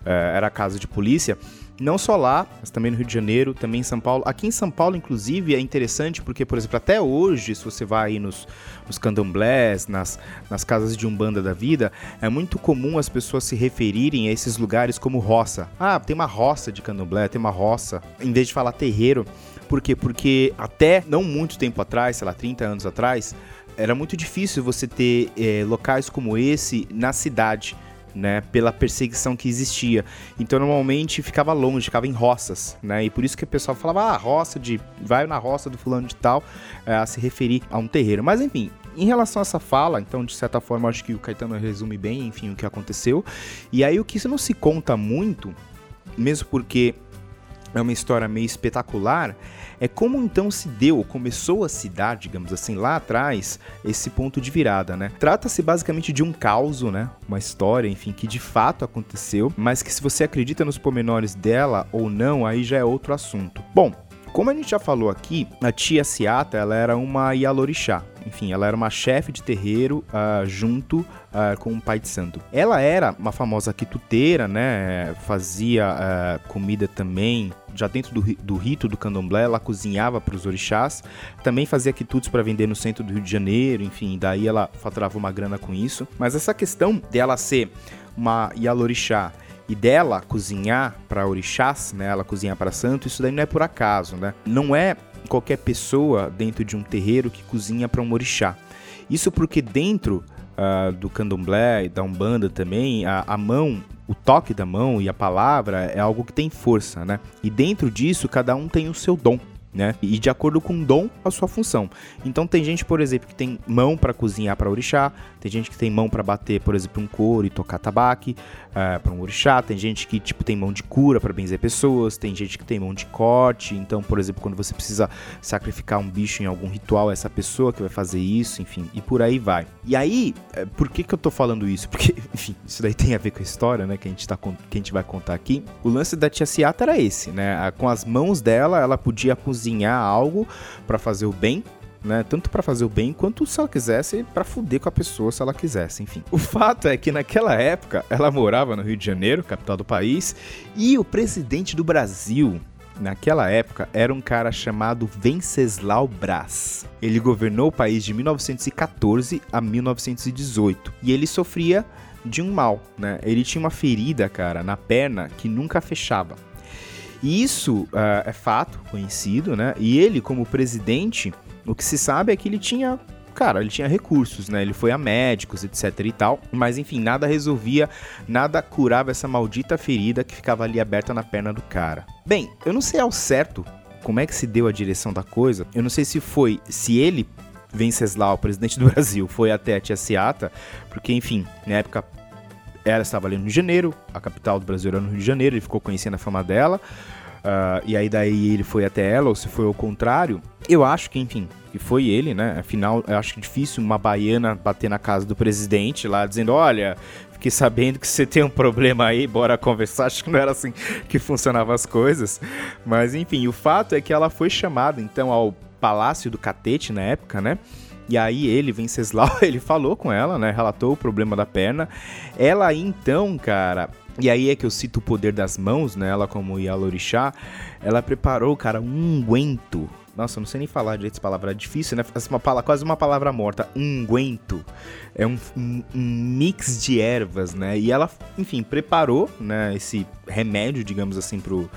é, era caso de polícia. Não só lá, mas também no Rio de Janeiro, também em São Paulo. Aqui em São Paulo, inclusive, é interessante porque, por exemplo, até hoje, se você vai aí nos, nos candomblés, nas, nas casas de umbanda da vida, é muito comum as pessoas se referirem a esses lugares como roça. Ah, tem uma roça de candomblé, tem uma roça, em vez de falar terreiro. Por quê? Porque até não muito tempo atrás, sei lá, 30 anos atrás, era muito difícil você ter eh, locais como esse na cidade né, pela perseguição que existia. Então normalmente ficava longe, ficava em roças, né? E por isso que o pessoal falava, ah, roça de, vai na roça do fulano de tal, eh, a se referir a um terreiro. Mas enfim, em relação a essa fala, então de certa forma acho que o Caetano resume bem, enfim, o que aconteceu. E aí o que isso não se conta muito, mesmo porque é uma história meio espetacular, é como então se deu, começou a se dar, digamos assim, lá atrás, esse ponto de virada, né? Trata-se basicamente de um caos, né? Uma história, enfim, que de fato aconteceu, mas que se você acredita nos pormenores dela ou não, aí já é outro assunto. Bom, como a gente já falou aqui, a tia Ciata, ela era uma Yalorixá. Enfim, ela era uma chefe de terreiro ah, junto ah, com o pai de santo. Ela era uma famosa quituteira, né? Fazia ah, comida também. Já dentro do, do rito do candomblé, ela cozinhava para os orixás. Também fazia quitutes para vender no centro do Rio de Janeiro. Enfim, daí ela faturava uma grana com isso. Mas essa questão dela ser uma Yalorixá e dela cozinhar para orixás, né? Ela cozinhar para santo, isso daí não é por acaso, né? Não é qualquer pessoa dentro de um terreiro que cozinha para um orixá. Isso porque dentro ah, do candomblé e da umbanda também, a, a mão, o toque da mão e a palavra é algo que tem força, né? E dentro disso, cada um tem o seu dom. Né? E de acordo com o dom, a sua função. Então tem gente, por exemplo, que tem mão para cozinhar para orixá, tem gente que tem mão para bater, por exemplo, um couro e tocar tabaque para um orixá, tem gente que tipo tem mão de cura para benzer pessoas, tem gente que tem mão de corte. Então, por exemplo, quando você precisa sacrificar um bicho em algum ritual, é essa pessoa que vai fazer isso, enfim, e por aí vai. E aí, eh, por que que eu tô falando isso? Porque, enfim, isso daí tem a ver com a história, né, que a gente tá que a gente vai contar aqui. O lance da tia Ciata era esse, né? Com as mãos dela, ela podia cozinhar algo para fazer o bem, né? Tanto para fazer o bem quanto se ela quisesse para fuder com a pessoa se ela quisesse, enfim. O fato é que naquela época ela morava no Rio de Janeiro, capital do país, e o presidente do Brasil Naquela época era um cara chamado Venceslau Braz. Ele governou o país de 1914 a 1918 e ele sofria de um mal, né? Ele tinha uma ferida, cara, na perna que nunca fechava. Isso ah, é fato, conhecido, né? E ele, como presidente, o que se sabe é que ele tinha. Cara, ele tinha recursos, né? Ele foi a médicos, etc e tal. Mas enfim, nada resolvia, nada curava essa maldita ferida que ficava ali aberta na perna do cara. Bem, eu não sei ao certo como é que se deu a direção da coisa. Eu não sei se foi. Se ele, Venceslau, presidente do Brasil, foi até a Tia Seata, porque, enfim, na época ela estava ali no Rio de Janeiro, a capital do Brasil era no Rio de Janeiro, ele ficou conhecendo a fama dela. ah, e aí daí ele foi até ela, ou se foi ao contrário. Eu acho que, enfim, que foi ele, né? Afinal, eu acho difícil uma baiana bater na casa do presidente lá dizendo, olha, fiquei sabendo que você tem um problema aí, bora conversar. Acho que não era assim que funcionavam as coisas. Mas enfim, o fato é que ela foi chamada então ao Palácio do Catete na época, né? E aí ele, Venceslau, ele falou com ela, né? Relatou o problema da perna. Ela então, cara, e aí é que eu cito o poder das mãos, né? Ela como Yalorixá, ela preparou, cara, um unguento. Nossa, eu não sei nem falar direito essa palavra, é difícil, né? Essa é uma palavra, quase uma palavra morta. Unguento. É um, um- um mix de ervas, né? E ela, enfim, preparou, né, esse remédio, digamos assim, pro,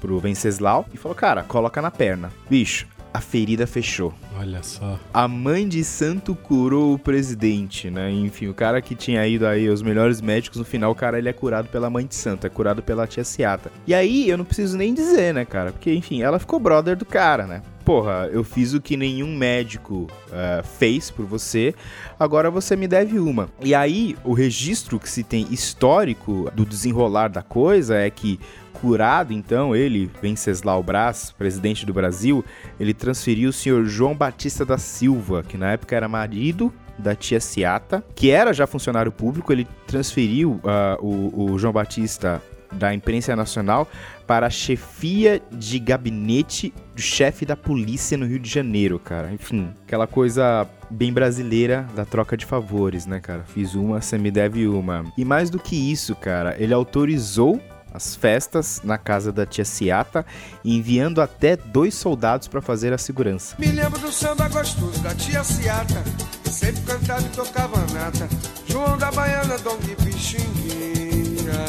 pro Venceslau e falou, cara, coloca na perna. Bicho, a ferida fechou. Olha só. A mãe de santo curou o presidente, né? Enfim, o cara que tinha ido aí aos melhores médicos, no final o cara ele é curado pela mãe de santo, é curado pela tia Ciata. E aí eu não preciso nem dizer, né, cara? Porque, enfim, ela ficou brother do cara, né? Porra, eu fiz o que nenhum médico eh, fez por você, agora você me deve uma. E aí, o registro que se tem histórico do desenrolar da coisa é que curado, então, ele, Venceslau Braz, presidente do Brasil, ele transferiu o senhor João Batista da Silva, que na época era marido da tia Ciata, que era já funcionário público, ele transferiu ah, o, o João Batista da imprensa nacional para a chefia de gabinete do chefe da polícia no Rio de Janeiro, cara. Enfim, aquela coisa bem brasileira da troca de favores, né, cara? Fiz uma, você me deve uma. E mais do que isso, cara, ele autorizou as festas na casa da tia Ciata, enviando até dois soldados para fazer a segurança. Me lembro do samba gostoso da tia Ciata, sempre cantava e tocava nata. João da Baiana, Dom de Pixinguinha.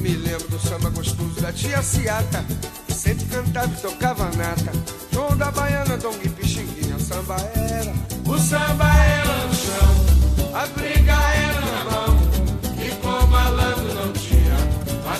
Me lembro do samba gostoso da tia Ciata, sempre cantava e tocava nata. João da Baiana, Dom de Pixinguinha. Samba era, o samba era no chão, a briga era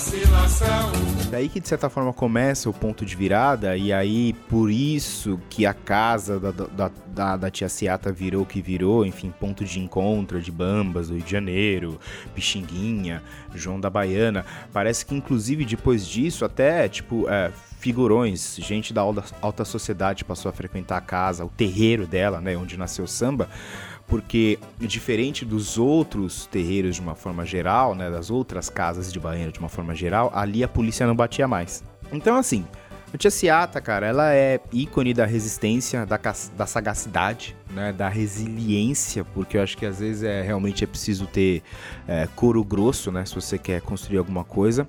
vacilação. Daí que de certa forma começa o ponto de virada, e aí por isso que a casa da, da, da, da tia Ciata virou o que virou, enfim, ponto de encontro de Bambas, do Rio de Janeiro, Pixinguinha, João da Baiana. Parece que inclusive depois disso, até tipo. É, Figurões, gente da alta, alta sociedade passou a frequentar a casa, o terreiro dela, né, onde nasceu o samba, porque diferente dos outros terreiros de uma forma geral, né, das outras casas de Baiana de uma forma geral, ali a polícia não batia mais. Então assim, a tia Ciata, cara, ela é ícone da resistência, da, da sagacidade, né, da resiliência, porque eu acho que às vezes é realmente é preciso ter é, couro grosso, né, se você quer construir alguma coisa.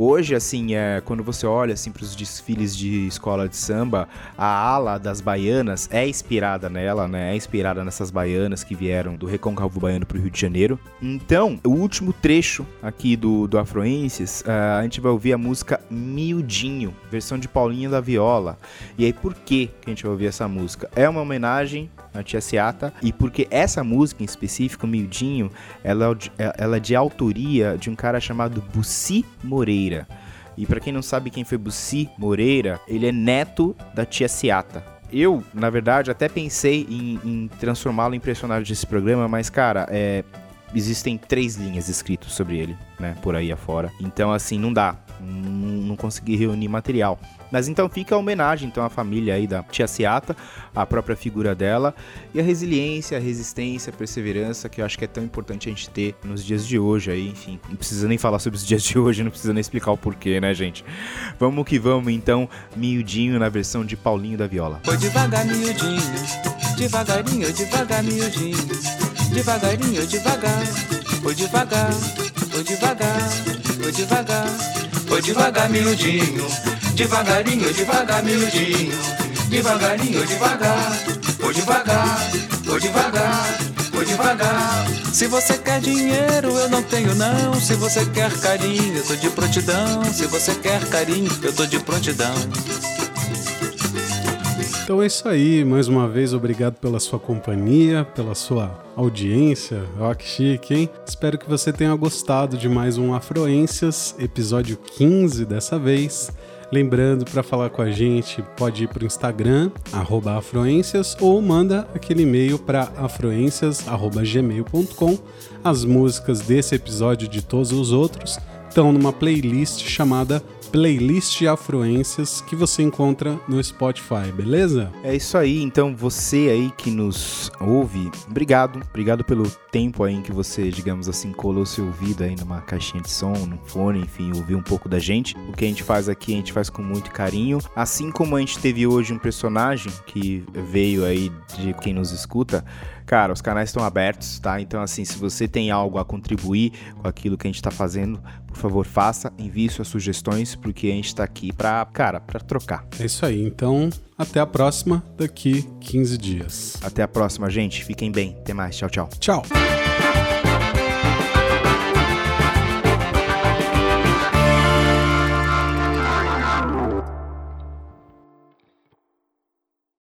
Hoje, assim, é, quando você olha assim, para os desfiles de escola de samba, a ala das baianas é inspirada nela, né? É inspirada nessas baianas que vieram do Recôncavo Baiano para o Rio de Janeiro. Então, o último trecho aqui do, do Afroenses, ah, a gente vai ouvir a música Miudinho, versão de Paulinho da Viola. E aí, por que, que a gente vai ouvir essa música? É uma homenagem à tia Ciata, e porque essa música em específico, Miudinho, ela, é de- ela é de autoria de um cara chamado Bussi Moreira. E pra quem não sabe quem foi Bussi Moreira, ele é neto da tia Ciata. Eu, na verdade, até pensei em, em transformá-lo em personagem desse programa, mas, cara, é, existem três linhas escritas sobre ele, né, por aí afora. Então, assim, não dá. Não, não consegui reunir material. Mas então fica a homenagem então à família aí da tia Ciata, a própria figura dela e a resiliência, a resistência, a perseverança que eu acho que é tão importante a gente ter nos dias de hoje aí, enfim. Não precisa nem falar sobre os dias de hoje, não precisa nem explicar o porquê, né, gente? Vamos que vamos então, miudinho na versão de Paulinho da Viola. Foi devagar, miudinho, devagarinho, devagar, miudinho, devagarinho, devagar. Foi devagar, foi devagar, foi devagar, foi devagar, miudinho, devagarinho, devagar, miudinho, devagarinho, devagar. Foi devagar, foi devagar, foi devagar. Se você quer dinheiro, eu não tenho não. Se você quer carinho, eu tô de prontidão. Se você quer carinho, eu tô de prontidão. Então é isso aí, mais uma vez obrigado pela sua companhia, pela sua audiência. Ó, que chique, hein? Espero que você tenha gostado de mais um Afroências, episódio 15 dessa vez. Lembrando, para falar com a gente, pode ir para o Instagram, arroba afroências, ou manda aquele e-mail para afroências.gmail.com. As músicas desse episódio e de todos os outros estão numa playlist chamada Playlist Afluências que você encontra no Spotify, beleza? É isso aí, então você aí que nos ouve, obrigado, obrigado pelo tempo aí em que você, digamos assim, colou seu ouvido aí numa caixinha de som, num fone, enfim, ouviu um pouco da gente. O que a gente faz aqui, a gente faz com muito carinho. Assim como a gente teve hoje um personagem que veio aí de quem nos escuta, cara, os canais estão abertos, tá? Então, assim, se você tem algo a contribuir com aquilo que a gente tá fazendo, por favor, faça, envie suas sugestões, porque a gente tá aqui pra, cara, pra trocar. É isso aí, então até a próxima, daqui 15 dias. Até a próxima, gente. Fiquem bem. Até mais. Tchau, tchau. Tchau.